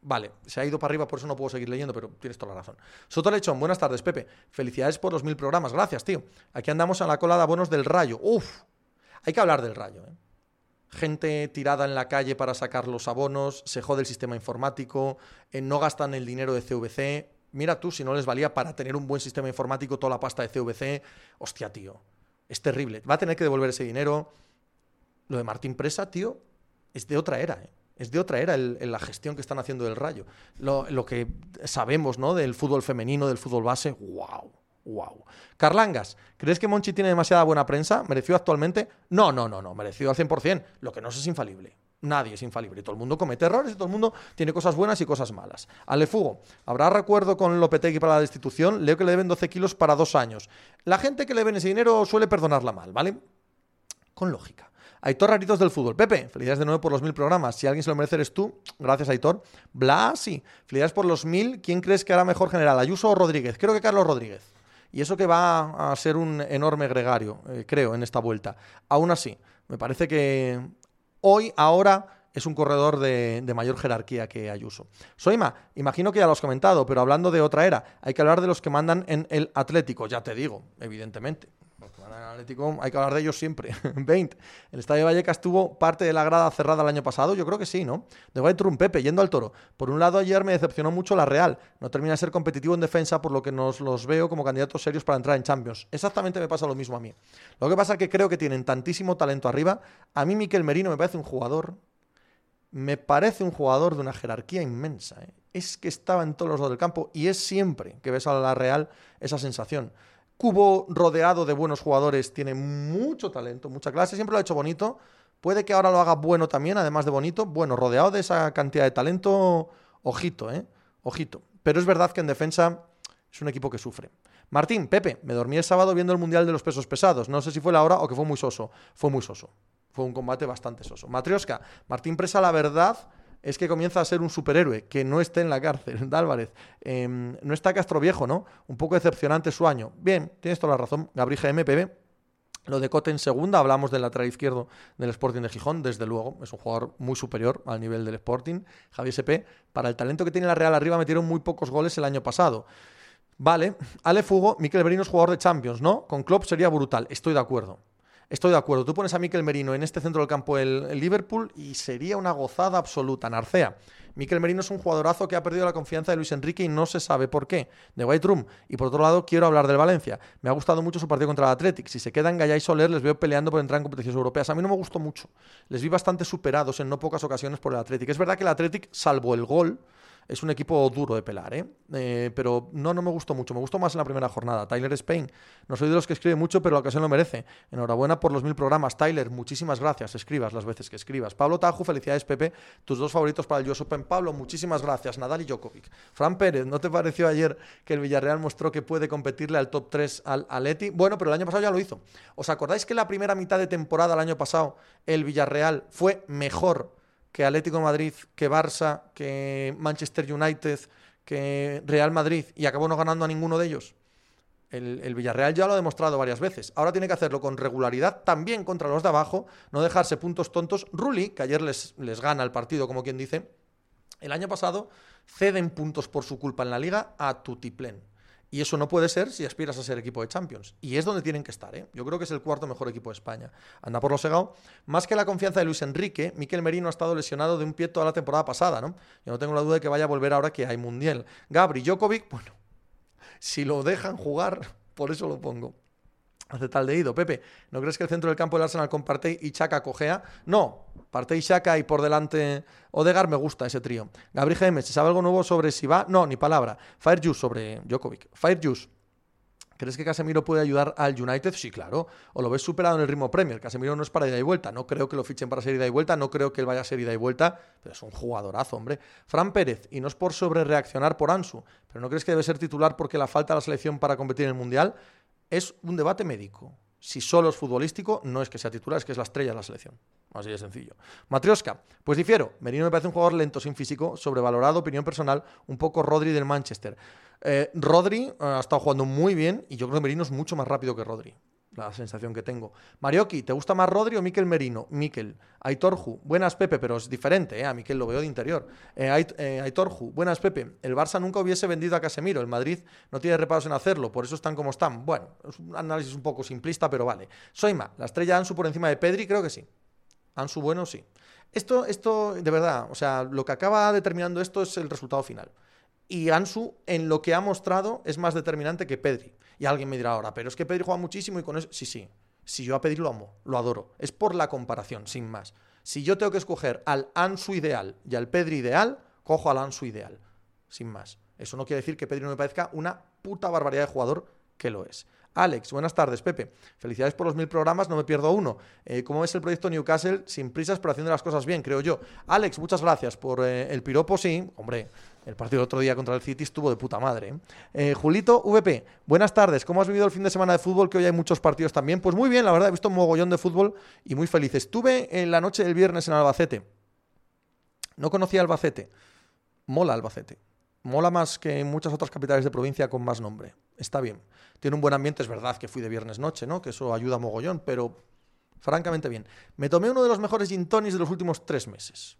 Vale, se ha ido para arriba, por eso no puedo seguir leyendo, pero tienes toda la razón. Soto Lechón, buenas tardes, Pepe. Felicidades por los mil programas. Gracias, tío. Aquí andamos a la cola de abonos del rayo. Uf, hay que hablar del rayo, ¿eh? Gente tirada en la calle para sacar los abonos, se jode el sistema informático, eh, no gastan el dinero de CVC. Mira tú, si no les valía para tener un buen sistema informático toda la pasta de CVC. Hostia, tío. Es terrible. Va a tener que devolver ese dinero. Lo de Martín Presa, tío, es de otra era, ¿eh? Es de otra era la gestión que están haciendo del Rayo. Lo, que sabemos ¿no? del fútbol femenino, del fútbol base, wow. Wow. Carlangas, ¿crees que Monchi tiene demasiada buena prensa? ¿Mereció actualmente? No, no, no, no, mereció al 100%. Lo que no es infalible. Nadie es infalible. Todo el mundo comete errores y todo el mundo tiene cosas buenas y cosas malas. Alefugo, ¿habrá recuerdo con Lopetegui para la destitución? Leo que le deben 12 kilos para dos años. La gente que le deben ese dinero suele perdonarla mal, ¿vale? Con lógica. Aitor Raritos del Fútbol. Pepe, felicidades de nuevo por los mil programas. Si alguien se lo merece eres tú. Gracias, Aitor. Blasi, felicidades por los mil. ¿Quién crees que hará mejor general, Ayuso o Rodríguez? Creo que Carlos Rodríguez. Y eso que va a ser un enorme gregario, eh, creo, en esta vuelta. Aún así, me parece que hoy, ahora, es un corredor de, de, mayor jerarquía que Ayuso. Soima, imagino que ya lo has comentado, pero hablando de otra era, hay que hablar de los que mandan en el Atlético, ya te digo, evidentemente. Atlético hay que hablar de ellos siempre. 20. El Estadio Vallecas tuvo parte de la grada cerrada el año pasado, yo creo que sí, ¿no? De un Pepe, yendo al toro. Por un lado, ayer me decepcionó mucho la Real. No termina de ser competitivo en defensa, por lo que nos los veo como candidatos serios para entrar en Champions. Exactamente me pasa lo mismo a mí. Lo que pasa es que creo que tienen tantísimo talento arriba. A mí Miquel Merino me parece un jugador me parece un jugador de una jerarquía inmensa. ¿eh? Es que estaba en todos los lados del campo y es siempre que ves a la Real esa sensación. Cubo rodeado de buenos jugadores, tiene mucho talento, mucha clase, siempre lo ha hecho bonito. Puede que ahora lo haga bueno también, además de bonito. Bueno, rodeado de esa cantidad de talento, ojito, ¿eh? Ojito. Pero es verdad que en defensa es un equipo que sufre. Martín, Pepe, me dormí el sábado viendo el Mundial de los Pesos Pesados. No sé si fue la hora o que fue muy soso. Fue muy soso. Fue un combate bastante soso. Matrioska, Martín Presa, la verdad, es que comienza a ser un superhéroe, que no esté en la cárcel, Álvarez. Em, no está Castro Viejo, ¿no? Un poco decepcionante su año. Bien, tienes toda la razón. Gabriel MPB. Lo de Cote en segunda, hablamos del lateral izquierdo del Sporting de Gijón, desde luego, es un jugador muy superior al nivel del Sporting. Javier SP, para el talento que tiene la Real arriba, metieron muy pocos goles el año pasado. Vale, Ale Fugo, Miquel Berino es jugador de Champions, ¿no? Con Klopp sería brutal, estoy de acuerdo. Estoy de acuerdo. Tú pones a Miquel Merino en este centro del campo el, Liverpool y sería una gozada absoluta. Narcea. Miquel Merino es un jugadorazo que ha perdido la confianza de Luis Enrique y no se sabe por qué. De White Room. Y por otro lado, quiero hablar del Valencia. Me ha gustado mucho su partido contra el Athletic. Si se quedan Gallá y Soler, les veo peleando por entrar en competiciones europeas. A mí no me gustó mucho. Les vi bastante superados en no pocas ocasiones por el Athletic. Es verdad que el Athletic, salvo el gol, es un equipo duro de pelar, ¿eh? ¿eh? Pero no, no me gustó mucho. Me gustó más en la primera jornada. Tyler Spain. No soy de los que escribe mucho, pero la ocasión lo merece. Enhorabuena por los mil programas. Tyler, muchísimas gracias. Escribas las veces que escribas. Pablo Taju, felicidades, Pepe. Tus dos favoritos para el US Open. Pablo, muchísimas gracias. Nadal y Djokovic. Fran Pérez, ¿no te pareció ayer que el Villarreal mostró que puede competirle al top 3 al Atleti? Bueno, pero el año pasado ya lo hizo. ¿Os acordáis que la primera mitad de temporada el año pasado el Villarreal fue mejor que Atlético de Madrid, que Barça, que Manchester United, que Real Madrid y acabó no ganando a ninguno de ellos. El, Villarreal ya lo ha demostrado varias veces. Ahora tiene que hacerlo con regularidad, también contra los de abajo, no dejarse puntos tontos. Rulli, que ayer les, les gana el partido, como quien dice, el año pasado ceden puntos por su culpa en la liga a Tutiplén. Y eso no puede ser si aspiras a ser equipo de Champions. Y es donde tienen que estar. ¿eh? Yo creo que es el cuarto mejor equipo de España. Anda por lo segado. Más que la confianza de Luis Enrique, Miquel Merino ha estado lesionado de un pie toda la temporada pasada. ¿no? Yo no tengo la duda de que vaya a volver ahora que hay Mundial. Gabri, Jokovic, bueno, si lo dejan jugar, por eso lo pongo hace tal de ido. Pepe, ¿no crees que el centro del campo del Arsenal con Partey y Chaka cojea? No, Partey Chaka y por delante Odegar me gusta ese trío. Gabriel Gemes, ¿se sabe algo nuevo sobre si va? No, ni palabra. Fire Juice sobre Djokovic. Fire Juice. ¿Crees que Casemiro puede ayudar al United? Sí, claro. O lo ves superado en el ritmo Premier. Casemiro no es para ida y vuelta. No creo que lo fichen para ser ida y vuelta. No creo que él vaya a ser ida y vuelta. Pero es un jugadorazo, hombre. Fran Pérez. Y no es por sobre reaccionar por Ansu. Pero ¿no crees que debe ser titular porque la falta la selección para competir en el Mundial? Es un debate médico. Si solo es futbolístico, no es que sea titular, es que es la estrella de la selección. Así de sencillo. Matrioska, pues difiero. Merino me parece un jugador lento, sin físico, sobrevalorado, opinión personal, un poco Rodri del Manchester. Eh, Rodri eh, ha estado jugando muy bien y yo creo que Merino es mucho más rápido que Rodri la sensación que tengo. Marioki, ¿te gusta más Rodri o Miquel Merino? Miquel. Aitorju, buenas Pepe, pero es diferente, ¿eh? a Miquel lo veo de interior. Eh, eh, Aitorju, buenas Pepe. El Barça nunca hubiese vendido a Casemiro, el Madrid no tiene reparos en hacerlo, por eso están como están. Bueno, es un análisis un poco simplista, pero vale. Soima, la estrella Ansu por encima de Pedri, creo que sí. Ansu bueno, sí. Esto, esto, de verdad, o sea, lo que acaba determinando esto es el resultado final. Y Ansu, en lo que ha mostrado, es más determinante que Pedri. Y alguien me dirá ahora, pero es que Pedri juega muchísimo y con eso. Sí, sí. Si yo a Pedri lo amo, lo adoro. Es por la comparación, sin más. Si yo tengo que escoger al Ansu ideal y al Pedri ideal, cojo al Ansu ideal. Sin más. Eso no quiere decir que Pedri no me parezca una puta barbaridad de jugador que lo es. Alex, buenas tardes, Pepe. Felicidades por los mil programas, no me pierdo uno. Eh, ¿Cómo es el proyecto Newcastle? Sin prisas, pero haciendo las cosas bien, creo yo. Alex, muchas gracias por eh, el piropo, sí. Hombre, el partido del otro día contra el City estuvo de puta madre. ¿eh? eh Julito VP, buenas tardes. ¿Cómo has vivido el fin de semana de fútbol? Que hoy hay muchos partidos también. Pues muy bien, la verdad, he visto un mogollón de fútbol y muy feliz. Estuve en la noche del viernes en Albacete. No conocía Albacete. Mola Albacete. Mola más que en muchas otras capitales de provincia con más nombre. Está bien. Tiene un buen ambiente, es verdad que fui de viernes noche, ¿no? Que eso ayuda a mogollón, pero francamente bien. Me tomé uno de los mejores gin de los últimos tres meses.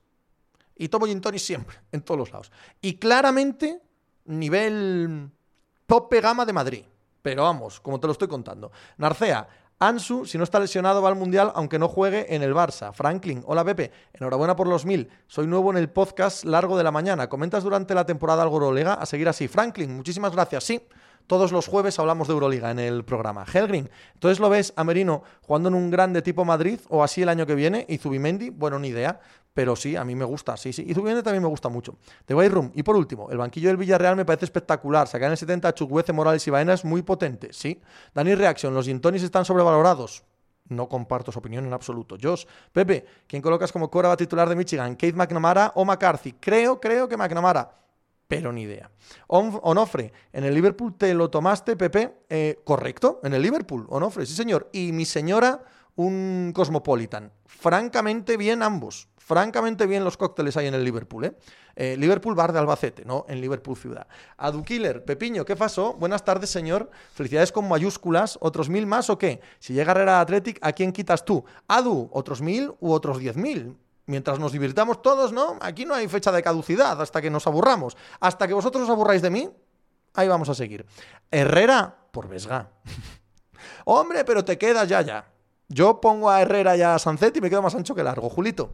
Y tomo gin siempre, en todos los lados. Y claramente, nivel tope gama de Madrid. Pero vamos, como te lo estoy contando. Narcea, Ansu, si no está lesionado, va al Mundial, aunque no juegue en el Barça. Franklin, hola Pepe, enhorabuena por los mil. Soy nuevo en el podcast largo de la mañana. ¿Comentas durante la temporada algo Eurolega? A seguir así. Franklin, muchísimas gracias. Sí, todos los jueves hablamos de Euroliga en el programa. Helgrin, entonces lo ves a Merino jugando en un grande tipo Madrid o así el año que viene. Y Zubimendi, bueno, ni idea. Pero sí, a mí me gusta, sí, sí. Y Zubimendi también me gusta mucho. The White Room. Y por último, el banquillo del Villarreal me parece espectacular. Sacar en el 70 a Morales y Baena es muy potente, sí. Dani Reaction, los Gintonis están sobrevalorados. No comparto su opinión en absoluto. Josh, Pepe, ¿quién colocas como Cora titular de Michigan? ¿Kate McNamara o McCarthy? Creo, creo que McNamara pero ni idea. Onofre, en el Liverpool te lo tomaste, Pepe, eh, correcto, en el Liverpool, Onofre, sí señor. Y mi señora, un Cosmopolitan. Francamente bien ambos, francamente bien los cócteles ahí en el Liverpool, ¿eh? eh Liverpool Bar de Albacete, no en Liverpool Ciudad. Adukiller, Pepiño, ¿qué pasó? Buenas tardes, señor. Felicidades con mayúsculas. ¿Otros mil más o qué? Si llega Herrera Athletic, ¿a quién quitas tú? Adu, ¿otros mil u otros diez mil? mientras nos divirtamos todos, ¿no? Aquí no hay fecha de caducidad hasta que nos aburramos. Hasta que vosotros os aburráis de mí, ahí vamos a seguir. Herrera, por Vesga. Hombre, pero te quedas ya, ya. Yo pongo a Herrera y a Sancet y me quedo más ancho que largo. Julito,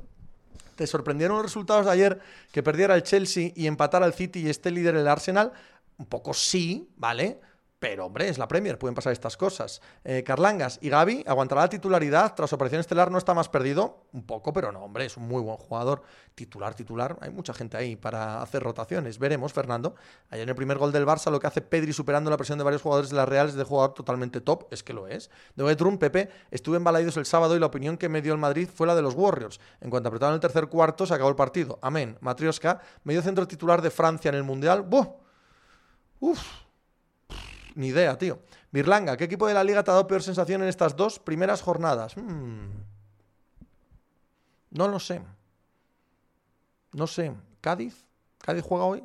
¿te sorprendieron los resultados de ayer que perdiera el Chelsea y empatara el City y esté líder el Arsenal? Un poco sí, ¿vale? Pero, hombre, es la Premier, pueden pasar estas cosas. Eh, Carlangas y Gaby aguantará la titularidad. Tras operación estelar no está más perdido. Un poco, pero no, hombre, es un muy buen jugador. Titular, titular. Hay mucha gente ahí para hacer rotaciones. Veremos, Fernando. Ayer en el primer gol del Barça, lo que hace Pedri superando la presión de varios jugadores de la Real es de jugador totalmente top. Es que lo es. De Bedroom, Pepe, estuve en Balaidos el sábado y la opinión que me dio el Madrid fue la de los Warriors. En cuanto apretaron el tercer cuarto, se acabó el partido. Amén. Matrioska, medio centro titular de Francia en el Mundial. ¡Buh! Uf ni idea, tío. Birlanga, ¿qué equipo de la liga te ha dado peor sensación en estas dos primeras jornadas? Hmm. No lo sé. No sé. ¿Cádiz? ¿Cádiz juega hoy?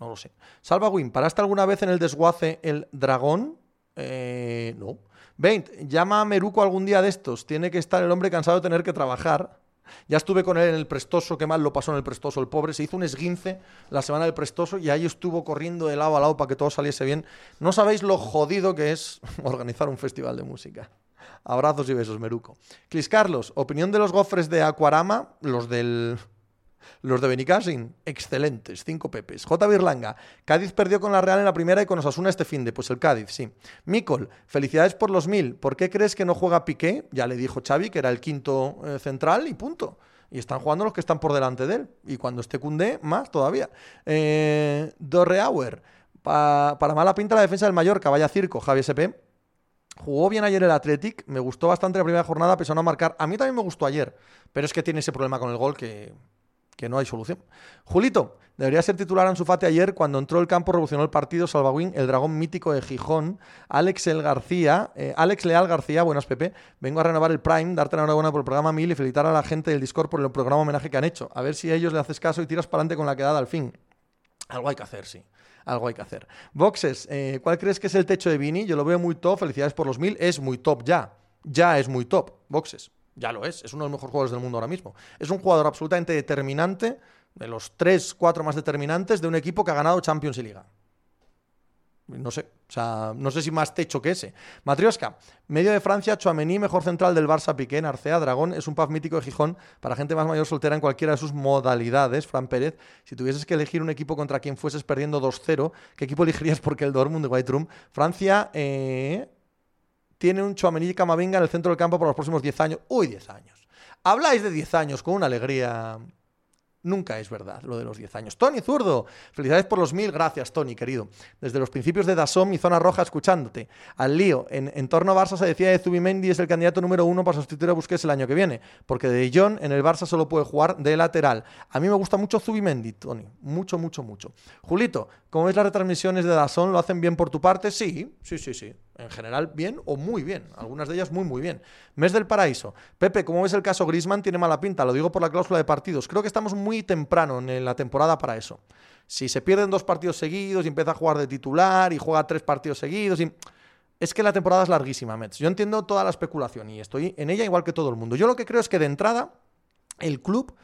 No lo sé. Salva Win, ¿paraste alguna vez en el desguace el dragón? Eh, no. 20. Llama a Meruco algún día de estos. Tiene que estar el hombre cansado de tener que trabajar. Ya estuve con él en el Prestoso, qué mal lo pasó en el Prestoso el pobre. Se hizo un esguince la semana del Prestoso y ahí estuvo corriendo de lado a lado para que todo saliese bien. No sabéis lo jodido que es organizar un festival de música. Abrazos y besos, Meruco. Clis Carlos, opinión de los gofres de Aquarama, los del los de Benicassin, excelentes, cinco pepes. J. Birlanga, Cádiz perdió con la Real en la primera y con Osasuna este fin de, pues el Cádiz, sí. Micol, felicidades por los mil. ¿Por qué crees que no juega Piqué? Ya le dijo Xavi que era el quinto eh, central y punto. Y están jugando los que están por delante de él. Y cuando esté Cundé, más todavía. Eh, Dorreauer, para mala pinta la defensa del Mallorca, vaya circo, Javi SP. Jugó bien ayer el Athletic, me gustó bastante la primera jornada, a no marcar. A mí también me gustó ayer, pero es que tiene ese problema con el gol que que no hay solución. Julito, debería ser titular en su fate ayer cuando entró el campo, revolucionó el partido, Salvaguín, el dragón mítico de Gijón, Alex El García, eh, Alex Leal García, buenas Pepe, vengo a renovar el Prime, darte la enhorabuena por el programa 1000 y felicitar a la gente del Discord por el programa homenaje que han hecho. A ver si a ellos le haces caso y tiras para adelante con la quedada al fin. Algo hay que hacer, sí. Algo hay que hacer. Boxes, eh, ¿cuál crees que es el techo de Vini? Yo lo veo muy top, felicidades por los 1000, es muy top ya. Ya es muy top. Boxes. Ya lo es, es uno de los mejores jugadores del mundo ahora mismo. Es un jugador absolutamente determinante, de los tres, cuatro más determinantes de un equipo que ha ganado Champions y Liga. No sé, o sea, no sé si más techo que ese. Matrioska, medio de Francia, Chouameni, mejor central del Barça, Piqué, Arcea, Dragón, es un pub mítico de Gijón para gente más mayor soltera en cualquiera de sus modalidades. Fran Pérez, si tuvieses que elegir un equipo contra quien fueses perdiendo 2-0, ¿qué equipo elegirías? Porque el Dortmund de White Room. Francia, eh, tiene un Chouameni y Camavinga en el centro del campo por los próximos 10 años. Uy, 10 años. Habláis de 10 años con una alegría Nunca es verdad lo de los 10 años. Tony Zurdo, felicidades por los mil. Gracias, Tony, querido. Desde los principios de Dasom y Zona Roja escuchándote. Al lío, en, torno a Barça se decía que Zubimendi es el candidato número uno para sustituir a Busquets el año que viene, porque De Jong en el Barça solo puede jugar de lateral. A mí me gusta mucho Zubimendi, Tony. Mucho, mucho, mucho. Julito, ¿cómo ves las retransmisiones de Dasom? ¿Lo hacen bien por tu parte? Sí, sí, sí, sí en general bien o muy bien. Algunas de ellas muy, muy bien. Mes del Paraíso. Pepe, ¿cómo ves el caso Grisman? Tiene mala pinta, lo digo por la cláusula de partidos. Creo que estamos muy temprano en la temporada para eso. Si se pierden dos partidos seguidos y empieza a jugar de titular y juega tres partidos seguidos. Es que la temporada es larguísima, Mets. Yo entiendo toda la especulación y estoy en ella igual que todo el mundo. Yo lo que creo es que de entrada el club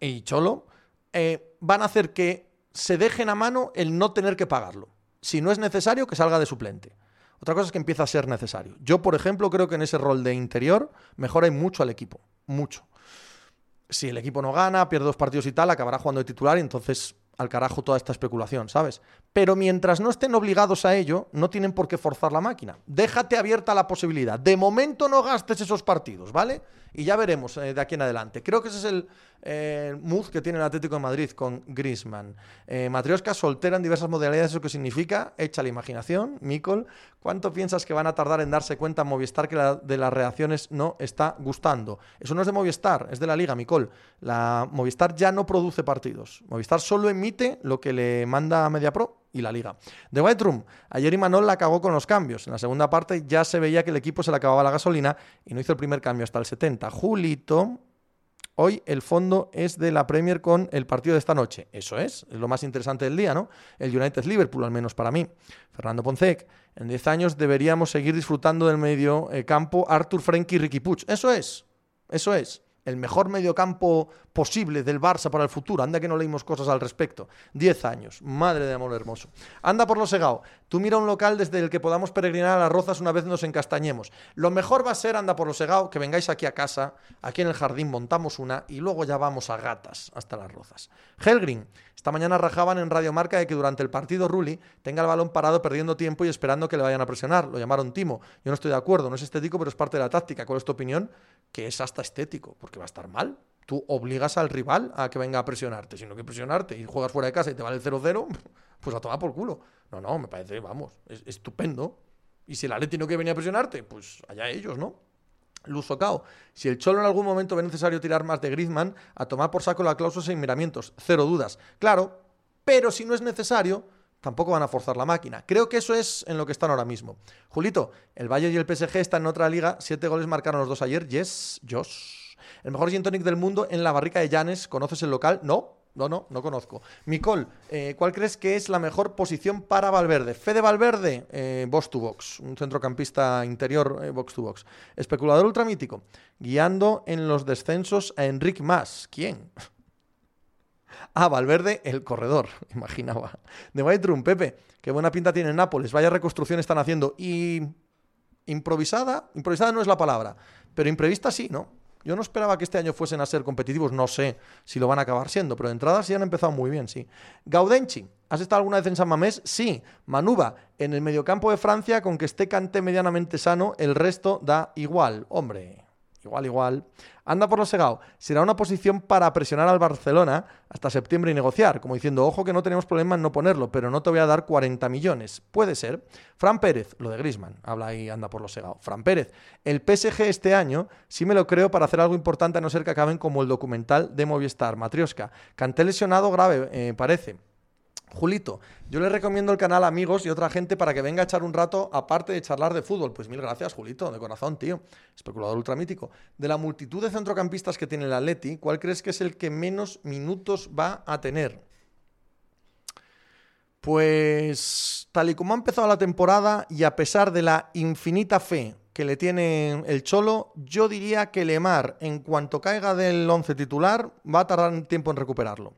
y Cholo eh, van a hacer que se dejen a mano el no tener que pagarlo. Si no es necesario, que salga de suplente. Otra cosa es que empieza a ser necesario. Yo, por ejemplo, creo que en ese rol de interior mejora mucho al equipo. Mucho. Si el equipo no gana, pierde dos partidos y tal, acabará jugando de titular y entonces al carajo toda esta especulación, ¿sabes? Pero mientras no estén obligados a ello, no tienen por qué forzar la máquina. Déjate abierta la posibilidad. De momento no gastes esos partidos, ¿vale? Y ya veremos eh, de aquí en adelante. Creo que ese es el, eh, mood que tiene el Atlético de Madrid con Griezmann. Eh, Matrioska soltera en diversas modalidades, ¿eso qué significa? Echa la imaginación, Mikol. ¿Cuánto piensas que van a tardar en darse cuenta Movistar que de las reacciones no está gustando? Eso no es de Movistar, es de la Liga, Mikol. La Movistar ya no produce partidos. Movistar solo emite lo que le manda Media Pro y la liga. The White Room, ayer Imanol la cagó con los cambios. En la segunda parte ya se veía que el equipo se le acababa la gasolina y no hizo el primer cambio hasta el 70. Julito, Hoy el fondo es de la Premier con el partido de esta noche. Eso es, es lo más interesante del día, ¿no? El United-Liverpool, al menos para mí. Fernando Poncec, en 10 años deberíamos seguir disfrutando del medio eh, campo Arthur Frenkie y Ricky Puig. Eso es, eso es. el mejor mediocampo posible del Barça para el futuro. Anda que no leímos cosas al respecto. Diez años. Madre de amor hermoso. Anda por lo segado. Tú mira un local desde el que podamos peregrinar a las rozas una vez nos encastañemos. Lo mejor va a ser, anda por lo segado, que vengáis aquí a casa, aquí en el jardín montamos una y luego ya vamos a gatas hasta las rozas. Helgrin. Esta mañana rajaban en Radio Marca de que durante el partido Rulli tenga el balón parado perdiendo tiempo y esperando que le vayan a presionar. Lo llamaron Timo. Yo no estoy de acuerdo, no es estético, pero es parte de la táctica. ¿Cuál es tu opinión? Que es hasta estético, porque va a estar mal. Tú obligas al rival a que venga a presionarte, sino que presionarte y juegas fuera de casa y te vale el 0-0, pues a tomar por culo. No, no, me parece, vamos, es estupendo. Y si el Atleti tiene que venir a presionarte, pues allá ellos, ¿no? Luz Cao. Si el Cholo en algún momento ve necesario tirar más de Griezmann, a tomar por saco la cláusula sin miramientos. Cero dudas. Claro, pero si no es necesario, tampoco van a forzar la máquina. Creo que eso es en lo que están ahora mismo. Julito, el Valle y el PSG están en otra liga. Siete goles marcaron los dos ayer. Yes, Josh. El mejor gin tonic del mundo en la barrica de Llanes. ¿Conoces el local? No. No, no, no conozco. Micol, eh, ¿cuál crees que es la mejor posición para Valverde? Fede Valverde, eh, box to box, un centrocampista interior eh, box to box. Especulador ultramítico, guiando en los descensos a Enric Mas. ¿Quién? Ah, Valverde, el corredor, imaginaba. De White Room, Pepe, qué buena pinta tiene Nápoles, vaya reconstrucción están haciendo. Y improvisada, improvisada no es la palabra, pero imprevista sí, ¿no? Yo no esperaba que este año fuesen a ser competitivos, no sé si lo van a acabar siendo, pero de entrada sí han empezado muy bien, sí. Gaudenchi, ¿has estado alguna vez en Mamés? Sí. Manuba, en el mediocampo de Francia, con que esté Cante medianamente sano, el resto da igual. Hombre, igual, igual. Anda por lo segado. Será una posición para presionar al Barcelona hasta septiembre y negociar, como diciendo, ojo que no tenemos problema en no ponerlo, pero no te voy a dar 40 millones. Puede ser. Fran Pérez, lo de Grisman, habla ahí, anda por lo segado. Fran Pérez, el PSG este año sí me lo creo para hacer algo importante a no ser que acaben como el documental de Movistar, Matrioska. Canté lesionado grave, eh, parece. Julito, yo le recomiendo el canal Amigos y otra gente para que venga a echar un rato aparte de charlar de fútbol. Pues mil gracias, Julito, de corazón, tío. Especulador ultramítico. De la multitud de centrocampistas que tiene el Atleti, ¿cuál crees que es el que menos minutos va a tener? Pues tal y como ha empezado la temporada y a pesar de la infinita fe que le tiene el Cholo, yo diría que Lemar, en cuanto caiga del once titular, va a tardar tiempo en recuperarlo.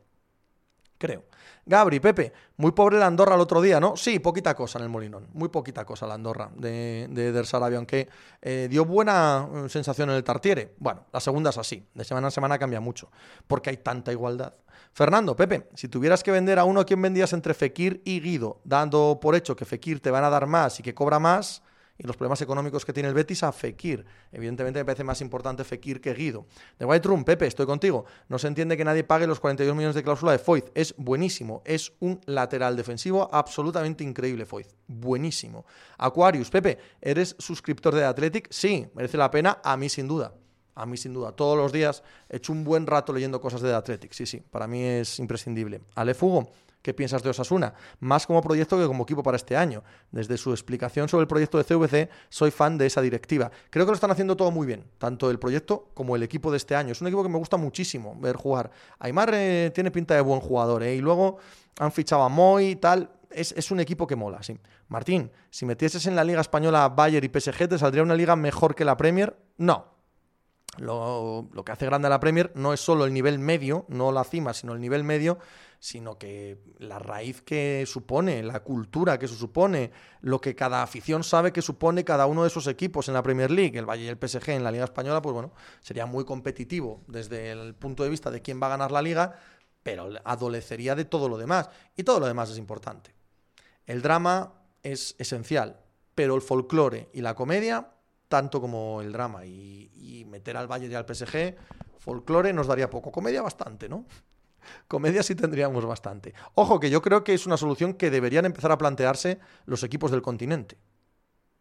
Creo. Gabri, Pepe, muy pobre la Andorra el otro día, ¿no? Sí, poquita cosa en el Molinón, muy poquita cosa la Andorra de, de Der Sarabia, aunque eh, dio buena eh, sensación en el Tartiere. Bueno, la segunda es así, de semana a semana cambia mucho, porque hay tanta igualdad. Fernando, Pepe, si tuvieras que vender a uno, ¿quién vendías entre Fekir y Guido? Dando por hecho que Fekir te van a dar más y que cobra más, y los problemas económicos que tiene el Betis a Fekir. Evidentemente me parece más importante Fekir que Guido. De White Room, Pepe, estoy contigo. No se entiende que nadie pague los 42 millones de cláusula de Foyt. Es buenísimo. Es un lateral defensivo absolutamente increíble, Foyt. Buenísimo. Aquarius, Pepe, ¿eres suscriptor de Athletic? Sí, merece la pena. A mí sin duda. A mí sin duda. Todos los días he hecho un buen rato leyendo cosas de Athletic. Sí, sí. Para mí es imprescindible. Ale Fugo. ¿Qué piensas de Osasuna? Más como proyecto que como equipo para este año. Desde su explicación sobre el proyecto de CVC, soy fan de esa directiva. Creo que lo están haciendo todo muy bien, tanto el proyecto como el equipo de este año. Es un equipo que me gusta muchísimo ver jugar. Aymar eh, tiene pinta de buen jugador, ¿eh? y luego han fichado a Moy y tal. Es, es, un equipo que mola, sí. Martín, si metieses en la Liga Española Bayern y PSG, ¿te saldría una liga mejor que la Premier? No, lo, lo, que hace grande a la Premier no es solo el nivel medio, no la cima, sino el nivel medio, sino que la raíz que supone, la cultura que supone, lo que cada afición sabe que supone cada uno de esos equipos en la Premier League, el Valle y el PSG en la Liga Española, pues bueno, sería muy competitivo desde el punto de vista de quién va a ganar la liga, pero adolecería de todo lo demás. Y todo lo demás es importante. El drama es esencial, pero el folclore y la comedia, tanto como el drama. Y meter al Valle y al PSG, folclore nos daría poco, comedia bastante, ¿no? Comedia sí tendríamos bastante. Ojo, que yo creo que es una solución que deberían empezar a plantearse los equipos del continente.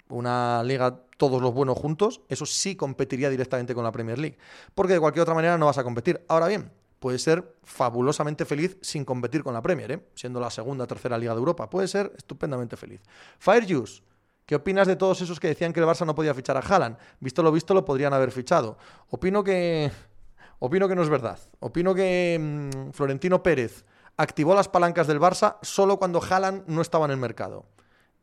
Una liga todos los buenos juntos, eso sí competiría directamente con la Premier League. Porque de cualquier otra manera no vas a competir. Ahora bien, puede ser fabulosamente feliz sin competir con la Premier, ¿eh? siendo la segunda o tercera liga de Europa. Puede ser estupendamente feliz. Firejuice. ¿Qué opinas de todos esos que decían que el Barça no podía fichar a Haaland? Visto lo visto, lo podrían haber fichado. Opino que Opino que no es verdad. Opino que mmm, Florentino Pérez activó las palancas del Barça solo cuando Haaland no estaba en el mercado.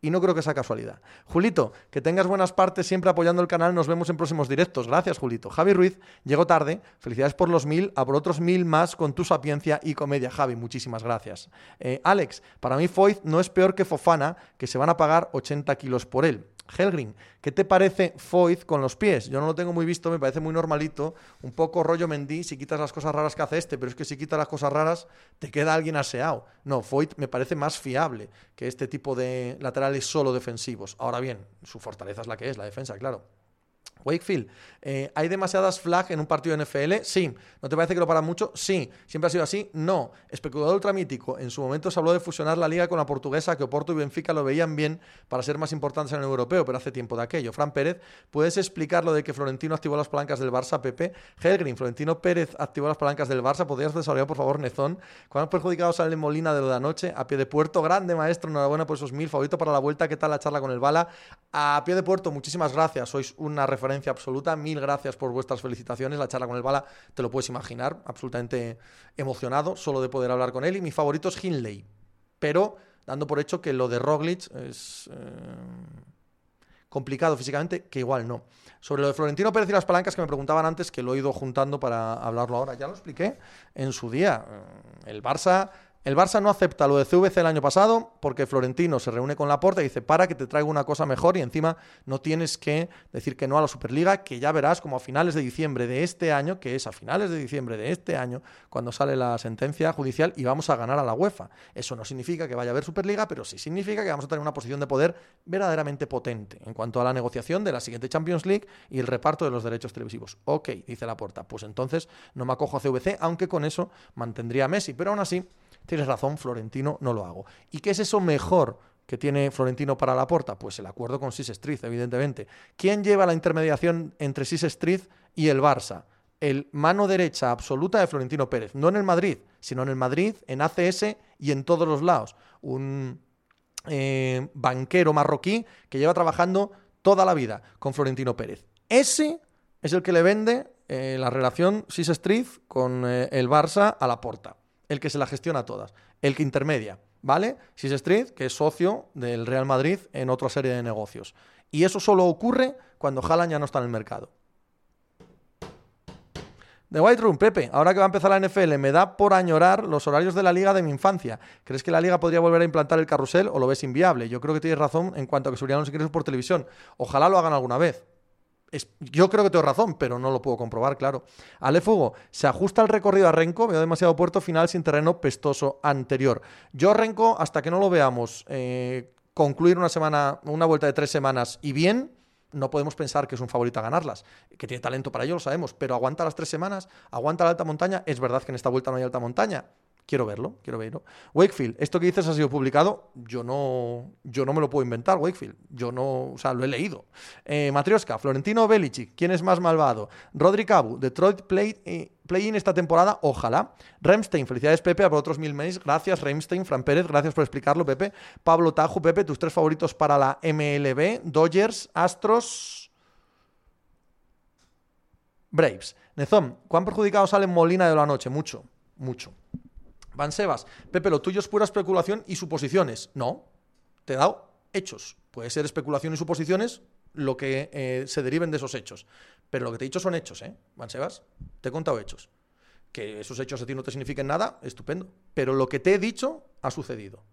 Y no creo que sea casualidad. Julito, que tengas buenas partes siempre apoyando el canal. Nos vemos en próximos directos. Gracias, Julito. Javi Ruiz, llegó tarde. Felicidades por los mil, a por otros mil más con tu sapiencia y comedia. Javi, muchísimas gracias. Eh, Alex, para mí Foyt no es peor que Fofana, que se van a pagar 80 kilos por él. Helgrin, ¿qué te parece Foyt con los pies? Yo no lo tengo muy visto, me parece muy normalito, un poco rollo Mendy si quitas las cosas raras que hace este, pero es que si quitas las cosas raras te queda alguien aseado. No, Foyt me parece más fiable que este tipo de laterales solo defensivos. Ahora bien, su fortaleza es la que es, la defensa, claro. Wakefield, eh, ¿hay demasiadas flag en un partido de NFL? Sí. ¿No te parece que lo paran mucho? Sí. ¿Siempre ha sido así? No. Especulador ultramítico, en su momento se habló de fusionar la liga con la portuguesa, que Oporto y Benfica lo veían bien para ser más importantes en el europeo, pero hace tiempo de aquello. Fran Pérez, ¿puedes explicar lo de que Florentino activó las palancas del Barça, Pepe? Helgrin, Florentino Pérez activó las palancas del Barça, ¿podrías desarrollar, por favor, Nezón? ¿Cuántos perjudicados sale Molina de lo de anoche? A pie de puerto, grande maestro, enhorabuena por esos mil, favorito para la vuelta, ¿qué tal la charla con el Bala? A pie de puerto, muchísimas gracias, sois una referencia absoluta. Mil gracias por vuestras felicitaciones. La charla con el Bala, te lo puedes imaginar, absolutamente emocionado solo de poder hablar con él. Y mi favorito es Hinley, pero dando por hecho que lo de Roglic es eh, complicado físicamente, que igual no. Sobre lo de Florentino Pérez y las palancas que me preguntaban antes, que lo he ido juntando para hablarlo ahora, ya lo expliqué en su día. El Barça el Barça no acepta lo de CVC el año pasado porque Florentino se reúne con Laporta y dice, para que te traigo una cosa mejor y encima no tienes que decir que no a la Superliga, que ya verás como a finales de diciembre de este año, que es a finales de diciembre de este año, cuando sale la sentencia judicial y vamos a ganar a la UEFA. Eso no significa que vaya a haber Superliga, pero sí significa que vamos a tener una posición de poder verdaderamente potente en cuanto a la negociación de la siguiente Champions League y el reparto de los derechos televisivos. Ok, dice Laporta, pues entonces no me acojo a CVC, aunque con eso mantendría a Messi, pero aún así Tienes razón, Florentino, no lo hago. ¿Y qué es eso mejor que tiene Florentino para la porta? Pues el acuerdo con Sis Street, evidentemente. ¿Quién lleva la intermediación entre Sis Street y el Barça? El mano derecha absoluta de Florentino Pérez. No en el Madrid, sino en el Madrid, en ACS y en todos los lados. Un eh, banquero marroquí que lleva trabajando toda la vida con Florentino Pérez. Ese es el que le vende eh, la relación Sis con eh, el Barça a la porta el que se la gestiona todas, el que intermedia, ¿vale? Sis Street, que es socio del Real Madrid en otra serie de negocios. Y eso solo ocurre cuando Haaland ya no está en el mercado. The White Room, Pepe, ahora que va a empezar la NFL, me da por añorar los horarios de la liga de mi infancia. ¿Crees que la liga podría volver a implantar el carrusel o lo ves inviable? Yo creo que tienes razón en cuanto a que subirían los ingresos por televisión. Ojalá lo hagan alguna vez yo creo que tengo razón, pero no lo puedo comprobar, claro. Ale Fugo, se ajusta el recorrido a Renco, veo demasiado puerto final sin terreno pestoso anterior. Yo Renco, hasta que no lo veamos eh, concluir una semana, una vuelta de tres semanas y bien, no podemos pensar que es un favorito a ganarlas. Que tiene talento para ello, lo sabemos, pero aguanta las tres semanas, aguanta la alta montaña. Es verdad que en esta vuelta no hay alta montaña. Quiero verlo, quiero verlo. Wakefield, esto que dices ha sido publicado. Yo no, yo no me lo puedo inventar, Wakefield. Yo no, o sea, lo he leído. Eh, Matrioska, Florentino Belichick, ¿quién es más malvado? Rodri Cabu, Detroit Play, eh, Play-in esta temporada, ojalá. Remstein, felicidades Pepe, por otros mil meses. Gracias Remstein, Fran Pérez, gracias por explicarlo, Pepe. Pablo Tajo, Pepe, tus tres favoritos para la MLB, Dodgers, Astros, Braves. Nezón, ¿cuán perjudicado sale Molina de la noche? Mucho, mucho. Van Sebas, Pepe, lo tuyo es pura especulación y suposiciones. No, te he dado hechos. Puede ser especulación y suposiciones lo que eh, se deriven de esos hechos. Pero lo que te he dicho son hechos, ¿eh? Van Sebas, te he contado hechos. Que esos hechos a ti no te signifiquen nada, estupendo. Pero lo que te he dicho ha sucedido.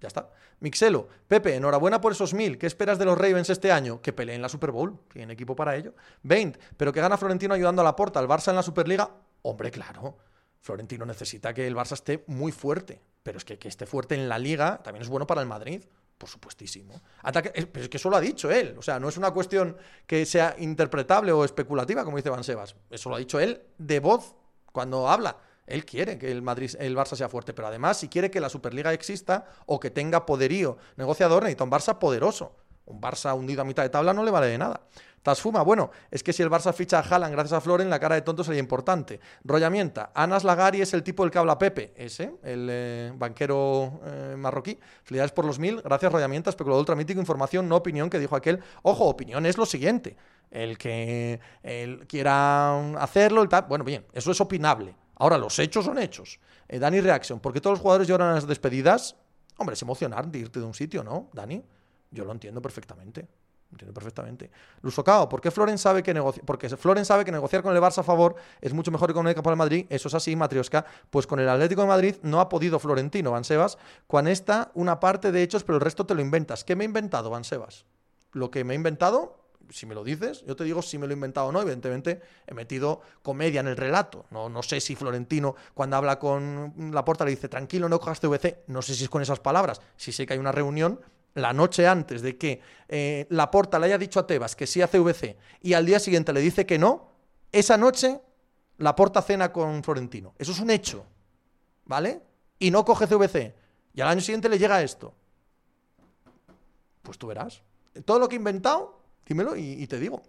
Ya está. Mixelo, Pepe, enhorabuena por esos mil. ¿Qué esperas de los Ravens este año? Que peleen la Super Bowl. Tienen equipo para ello. 20. Pero que gana Florentino ayudando a la porta, al Barça en la Superliga. Hombre, claro. Florentino necesita que el Barça esté muy fuerte, pero es que que esté fuerte en la liga también es bueno para el Madrid, por supuestísimo. Ataque, pero es que eso lo ha dicho él, o sea, no es una cuestión que sea interpretable o especulativa, como dice Van Sebas, eso lo ha dicho él de voz cuando habla. Él quiere que el Madrid, el Barça sea fuerte, pero además, si quiere que la Superliga exista o que tenga poderío negociador, necesita un Barça poderoso. Un Barça hundido a mitad de tabla no le vale de nada. Tasfuma, bueno, es que si el Barça ficha a Haaland gracias a Floren, la cara de tonto sería importante. Rollamienta, Anas Lagari es el tipo del que habla Pepe, ese, el eh, banquero eh, marroquí. Felicidades por los mil, gracias Rollamienta, especulador ultramítico, información, no opinión, que dijo aquel. Ojo, opinión es lo siguiente, el que él quiera hacerlo, el tal, bueno, bien, eso es opinable. Ahora, los hechos son hechos. Eh, Dani Reaction, ¿por qué todos los jugadores lloran a las despedidas? Hombre, es emocionar de irte de un sitio, ¿no, Dani? Yo lo entiendo perfectamente. Entiendo perfectamente. Lusocao, ¿por qué Floren sabe que negocia? Porque Floren sabe que negociar con el Barça a favor es mucho mejor que con el Madrid. Eso es así, Matrioska. Pues con el Atlético de Madrid no ha podido Florentino, Van Sebas. Con esta, una parte de hechos, pero el resto te lo inventas. ¿Qué me he inventado, Van Sebas? Lo que me he inventado, si me lo dices, yo te digo si me lo he inventado o no. Evidentemente, he metido comedia en el relato. No, no sé si Florentino, cuando habla con la puerta, le dice, tranquilo, no cojas TVC. No sé si es con esas palabras. Si sé que hay una reunión la noche antes de que eh, Laporta le haya dicho a Tebas que sí a CVC y al día siguiente le dice que no, esa noche Laporta cena con Florentino. Eso es un hecho, ¿vale? Y no coge CVC. Y al año siguiente le llega esto. Pues tú verás. Todo lo que he inventado, dímelo y te digo.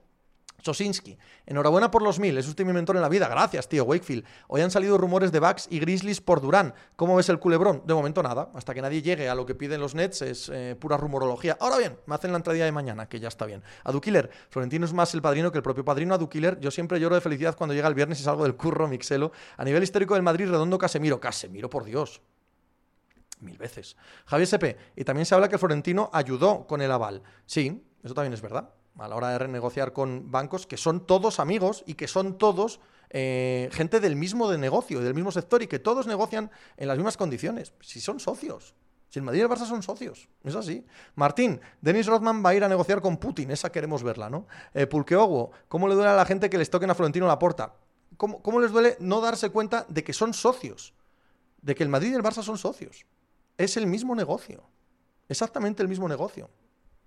Sosinski, enhorabuena por los mil, es usted mi mentor en la vida. Gracias, tío Wakefield. Hoy han salido rumores de Bucks y Grizzlies por Durán. ¿Cómo ves el culebrón? De momento nada. Hasta que nadie llegue a lo que piden los Nets es eh, pura rumorología. Ahora bien, me hacen la entrada de mañana, que ya está bien. Adukiller, Florentino es más el padrino que el propio padrino. Adukiller, yo siempre lloro de felicidad cuando llega el viernes y salgo del curro, Mixelo. A nivel histórico del Madrid, redondo Casemiro. Casemiro, por Dios mil veces. Javier Sepe, y también se habla que Florentino ayudó con el aval. Sí, eso también es verdad a la hora de renegociar con bancos que son todos amigos y que son todos eh, gente del mismo negocio, del mismo sector y que todos negocian en las mismas condiciones. Si son socios. Si el Madrid y el Barça son socios, es así. Martín, Denis Rothman va a ir a negociar con Putin, esa queremos verla, ¿no? Eh, Pulqueogo, ¿cómo le duele a la gente que les toquen a Florentino la puerta? ¿Cómo, ¿Cómo les duele no darse cuenta de que son socios? De que el Madrid y el Barça son socios. Es el mismo negocio. Exactamente el mismo negocio.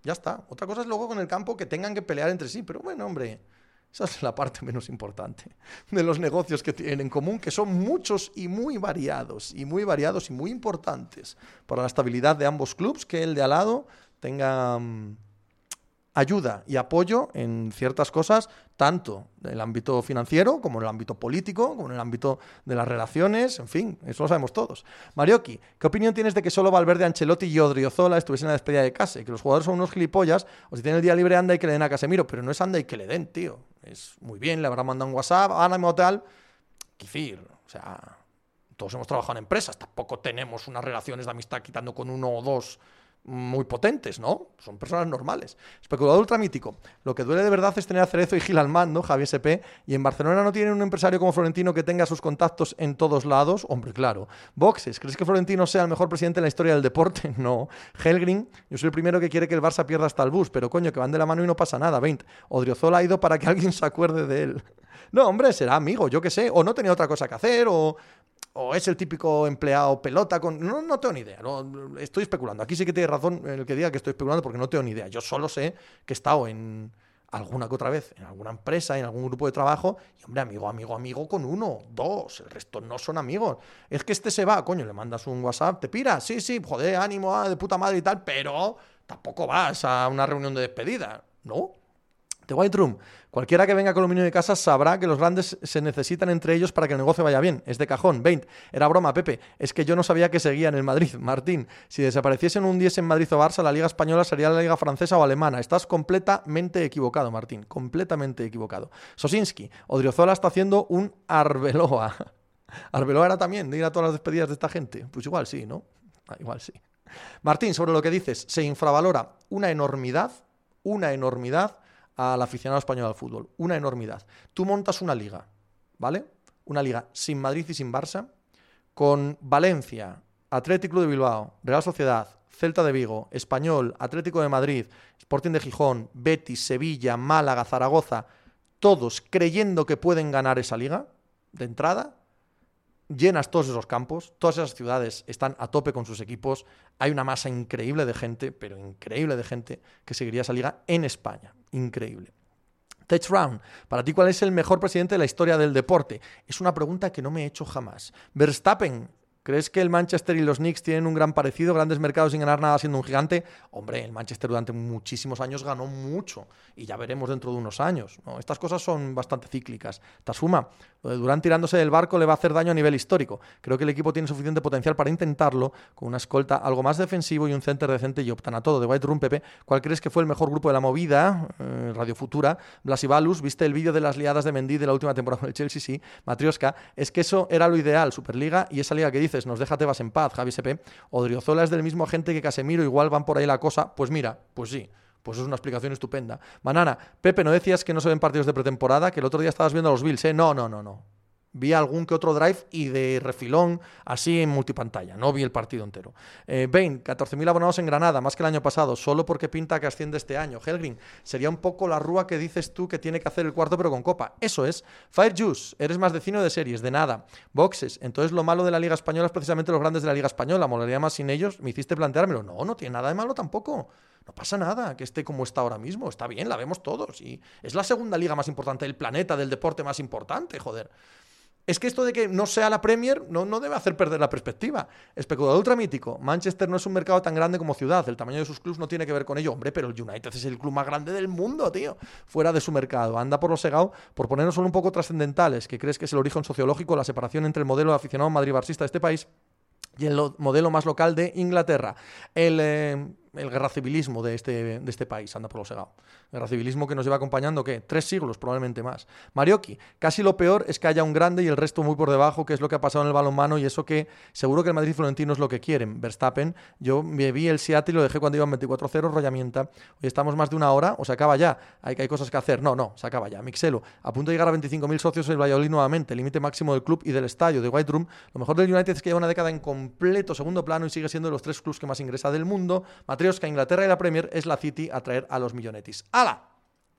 Ya está. Otra cosa es luego con el campo que tengan que pelear entre sí. Pero bueno, hombre, esa es la parte menos importante de los negocios que tienen en común, que son muchos y muy variados, y muy variados y muy importantes para la estabilidad de ambos clubes, que el de al lado tenga... Ayuda y apoyo en ciertas cosas, tanto en el ámbito financiero como en el ámbito político, como en el ámbito de las relaciones, en fin, eso lo sabemos todos. Marioki, ¿qué opinión tienes de que solo Valverde, Ancelotti y Odriozola estuviesen en la despedida de Case? Que los jugadores son unos gilipollas, o si tienen el día libre anda y que le den a Casemiro, pero no es anda y que le den, tío. Es muy bien, le habrá mandado un WhatsApp, ánimo tal. Quifir, o sea, todos hemos trabajado en empresas, tampoco tenemos unas relaciones de amistad quitando con uno o dos muy potentes, ¿no? Son personas normales. Especulador ultramítico. Lo que duele de verdad es tener a Cerezo y Gil al mando, Javier SP, y en Barcelona no tienen un empresario como Florentino que tenga sus contactos en todos lados. Hombre, claro. Boxes. ¿Crees que Florentino sea el mejor presidente en la historia del deporte? No. Helgrin. Yo soy el primero que quiere que el Barça pierda hasta el bus, pero coño, que van de la mano y no pasa nada. 20. Odriozola ha ido para que alguien se acuerde de él. No, hombre, será amigo, yo qué sé. O no tenía otra cosa que hacer, o o es el típico empleado pelota con... No, no tengo ni idea, estoy especulando. Aquí sí que tiene razón el que diga que estoy especulando porque no tengo ni idea. Yo solo sé que he estado en alguna que otra vez, en alguna empresa, en algún grupo de trabajo, y hombre, amigo, amigo, amigo con uno, dos, el resto no son amigos. Es que este se va, coño, le mandas un WhatsApp, te pira, sí, sí, joder, ánimo, ah, de puta madre y tal, pero tampoco vas a una reunión de despedida, ¿no? White Room. Cualquiera que venga con aluminio de casa sabrá que los grandes se necesitan entre ellos para que el negocio vaya bien. Es de cajón. 20. Era broma, Pepe. Es que yo no sabía que seguía en el Madrid. Martín, si desapareciesen un 10 en Madrid o Barça, la Liga Española sería la Liga Francesa o Alemana. Estás completamente equivocado, Martín. Completamente equivocado. Sosinski. Odriozola está haciendo un Arbeloa. ¿Arbeloa era también de ir a todas las despedidas de esta gente? Pues igual sí, ¿no? Ah, igual sí. Martín, sobre lo que dices, se infravalora una enormidad, una enormidad al aficionado español al fútbol. Una enormidad. Tú montas una liga, ¿vale? Una liga sin Madrid y sin Barça, con Valencia, Atlético de Bilbao, Real Sociedad, Celta de Vigo, Español, Atlético de Madrid, Sporting de Gijón, Betis, Sevilla, Málaga, Zaragoza, todos creyendo que pueden ganar esa liga de entrada, llenas todos esos campos, todas esas ciudades están a tope con sus equipos, hay una masa increíble de gente, pero increíble de gente que seguiría esa liga en España. Increíble. Tech Round, para ti, ¿cuál es el mejor presidente de la historia del deporte? Es una pregunta que no me he hecho jamás. Verstappen, ¿Crees que el Manchester y los Knicks tienen un gran parecido, grandes mercados sin ganar nada siendo un gigante? Hombre, el Manchester durante muchísimos años ganó mucho y ya veremos dentro de unos años. Estas cosas son bastante cíclicas. Tasuma, lo de Durán tirándose del barco le va a hacer daño a nivel histórico. Creo que el equipo tiene suficiente potencial para intentarlo con una escolta algo más defensivo y un center decente y optan a todo. De White Room, Pepe, ¿cuál crees que fue el mejor grupo de la movida? Eh, Radio Futura, Blasivalus, ¿viste el vídeo de las liadas de Mendy de la última temporada del Chelsea? Sí. Matrioska, es que eso era lo ideal, Superliga y esa liga que dice nos deja Tebas en paz, Javi SP. Odriozola es del mismo agente que Casemiro, igual van por ahí la cosa. Pues mira, pues sí. Pues es una explicación estupenda. Banana, Pepe, ¿no decías que no se ven partidos de pretemporada? Que el otro día estabas viendo a los Bills, ¿eh? No, no, no, no. Vi algún que otro drive y de refilón, así en multipantalla. No vi el partido entero. Eh, Bain, 14.000 abonados en Granada, más que el año pasado, solo porque pinta que asciende este año. Helgrin, sería un poco la rúa que dices tú que tiene que hacer el cuarto, pero con copa. Eso es. Fire Juice, eres más de cine o de series, de nada. Boxes, entonces lo malo de la Liga Española es precisamente los grandes de la Liga Española. Molaría más sin ellos. Me hiciste planteármelo. No, no tiene nada de malo tampoco. No pasa nada que esté como está ahora mismo. Está bien, la vemos todos. Y es la segunda liga más importante del planeta, del deporte más importante, joder. Es que esto de que no sea la Premier no, no debe hacer perder la perspectiva. Especulador ultramítico. Manchester no es un mercado tan grande como ciudad. El tamaño de sus clubes no tiene que ver con ello. Hombre, pero el United es el club más grande del mundo, tío. Fuera de su mercado. Anda por lo segado por ponernos solo un poco trascendentales. que crees que es el origen sociológico, la separación entre el modelo de aficionado madrid-barsista de este país y el modelo más local de Inglaterra. El, eh, el guerra civilismo de este, de este país anda por lo segado. Guerra civilismo que nos lleva acompañando, ¿qué? Tres siglos, probablemente más. Marioki, casi lo peor es que haya un grande y el resto muy por debajo, que es lo que ha pasado en el balonmano y eso que seguro que el Madrid Florentino es lo que quieren. Verstappen, yo me vi el Seattle y lo dejé cuando iban 24-0, rollamienta. Hoy estamos más de una hora, o se acaba ya. Hay, hay cosas que hacer. No, no, se acaba ya. Mixelo, a punto de llegar a 25.000 socios en el Valladolid nuevamente, límite máximo del club y del estadio de White Room. Lo mejor del United es que lleva una década en completo segundo plano y sigue siendo de los tres clubes que más ingresa del mundo. Matrioska, Inglaterra y la Premier es la City a traer a los millonetis. ¡Hala!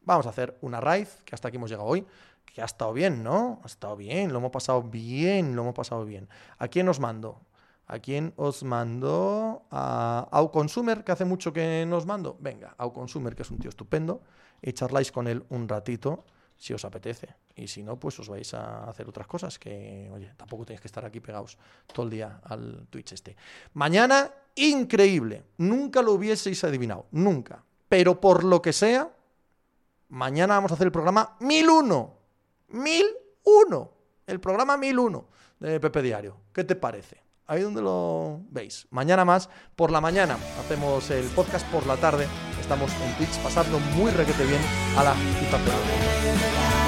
Vamos a hacer una raíz, que hasta aquí hemos llegado hoy, que ha estado bien, ¿no? Ha estado bien, lo hemos pasado bien, lo hemos pasado bien. ¿A quién os mando? ¿A quién os mando? A Auconsumer, que hace mucho que nos mando. Venga, Auconsumer, que es un tío estupendo, y charláis con él un ratito si os apetece. Y si no, pues os vais a hacer otras cosas que, oye, tampoco tenéis que estar aquí pegados todo el día al Twitch este. Mañana, increíble. Nunca lo hubieseis adivinado, nunca. Pero por lo que sea, mañana vamos a hacer el programa 1001. 1001. El programa 1001 de Pepe Diario. ¿Qué te parece? Ahí donde lo veis. Mañana más, por la mañana, hacemos el podcast por la tarde. Estamos en Twitch pasando muy requete bien a la FIFA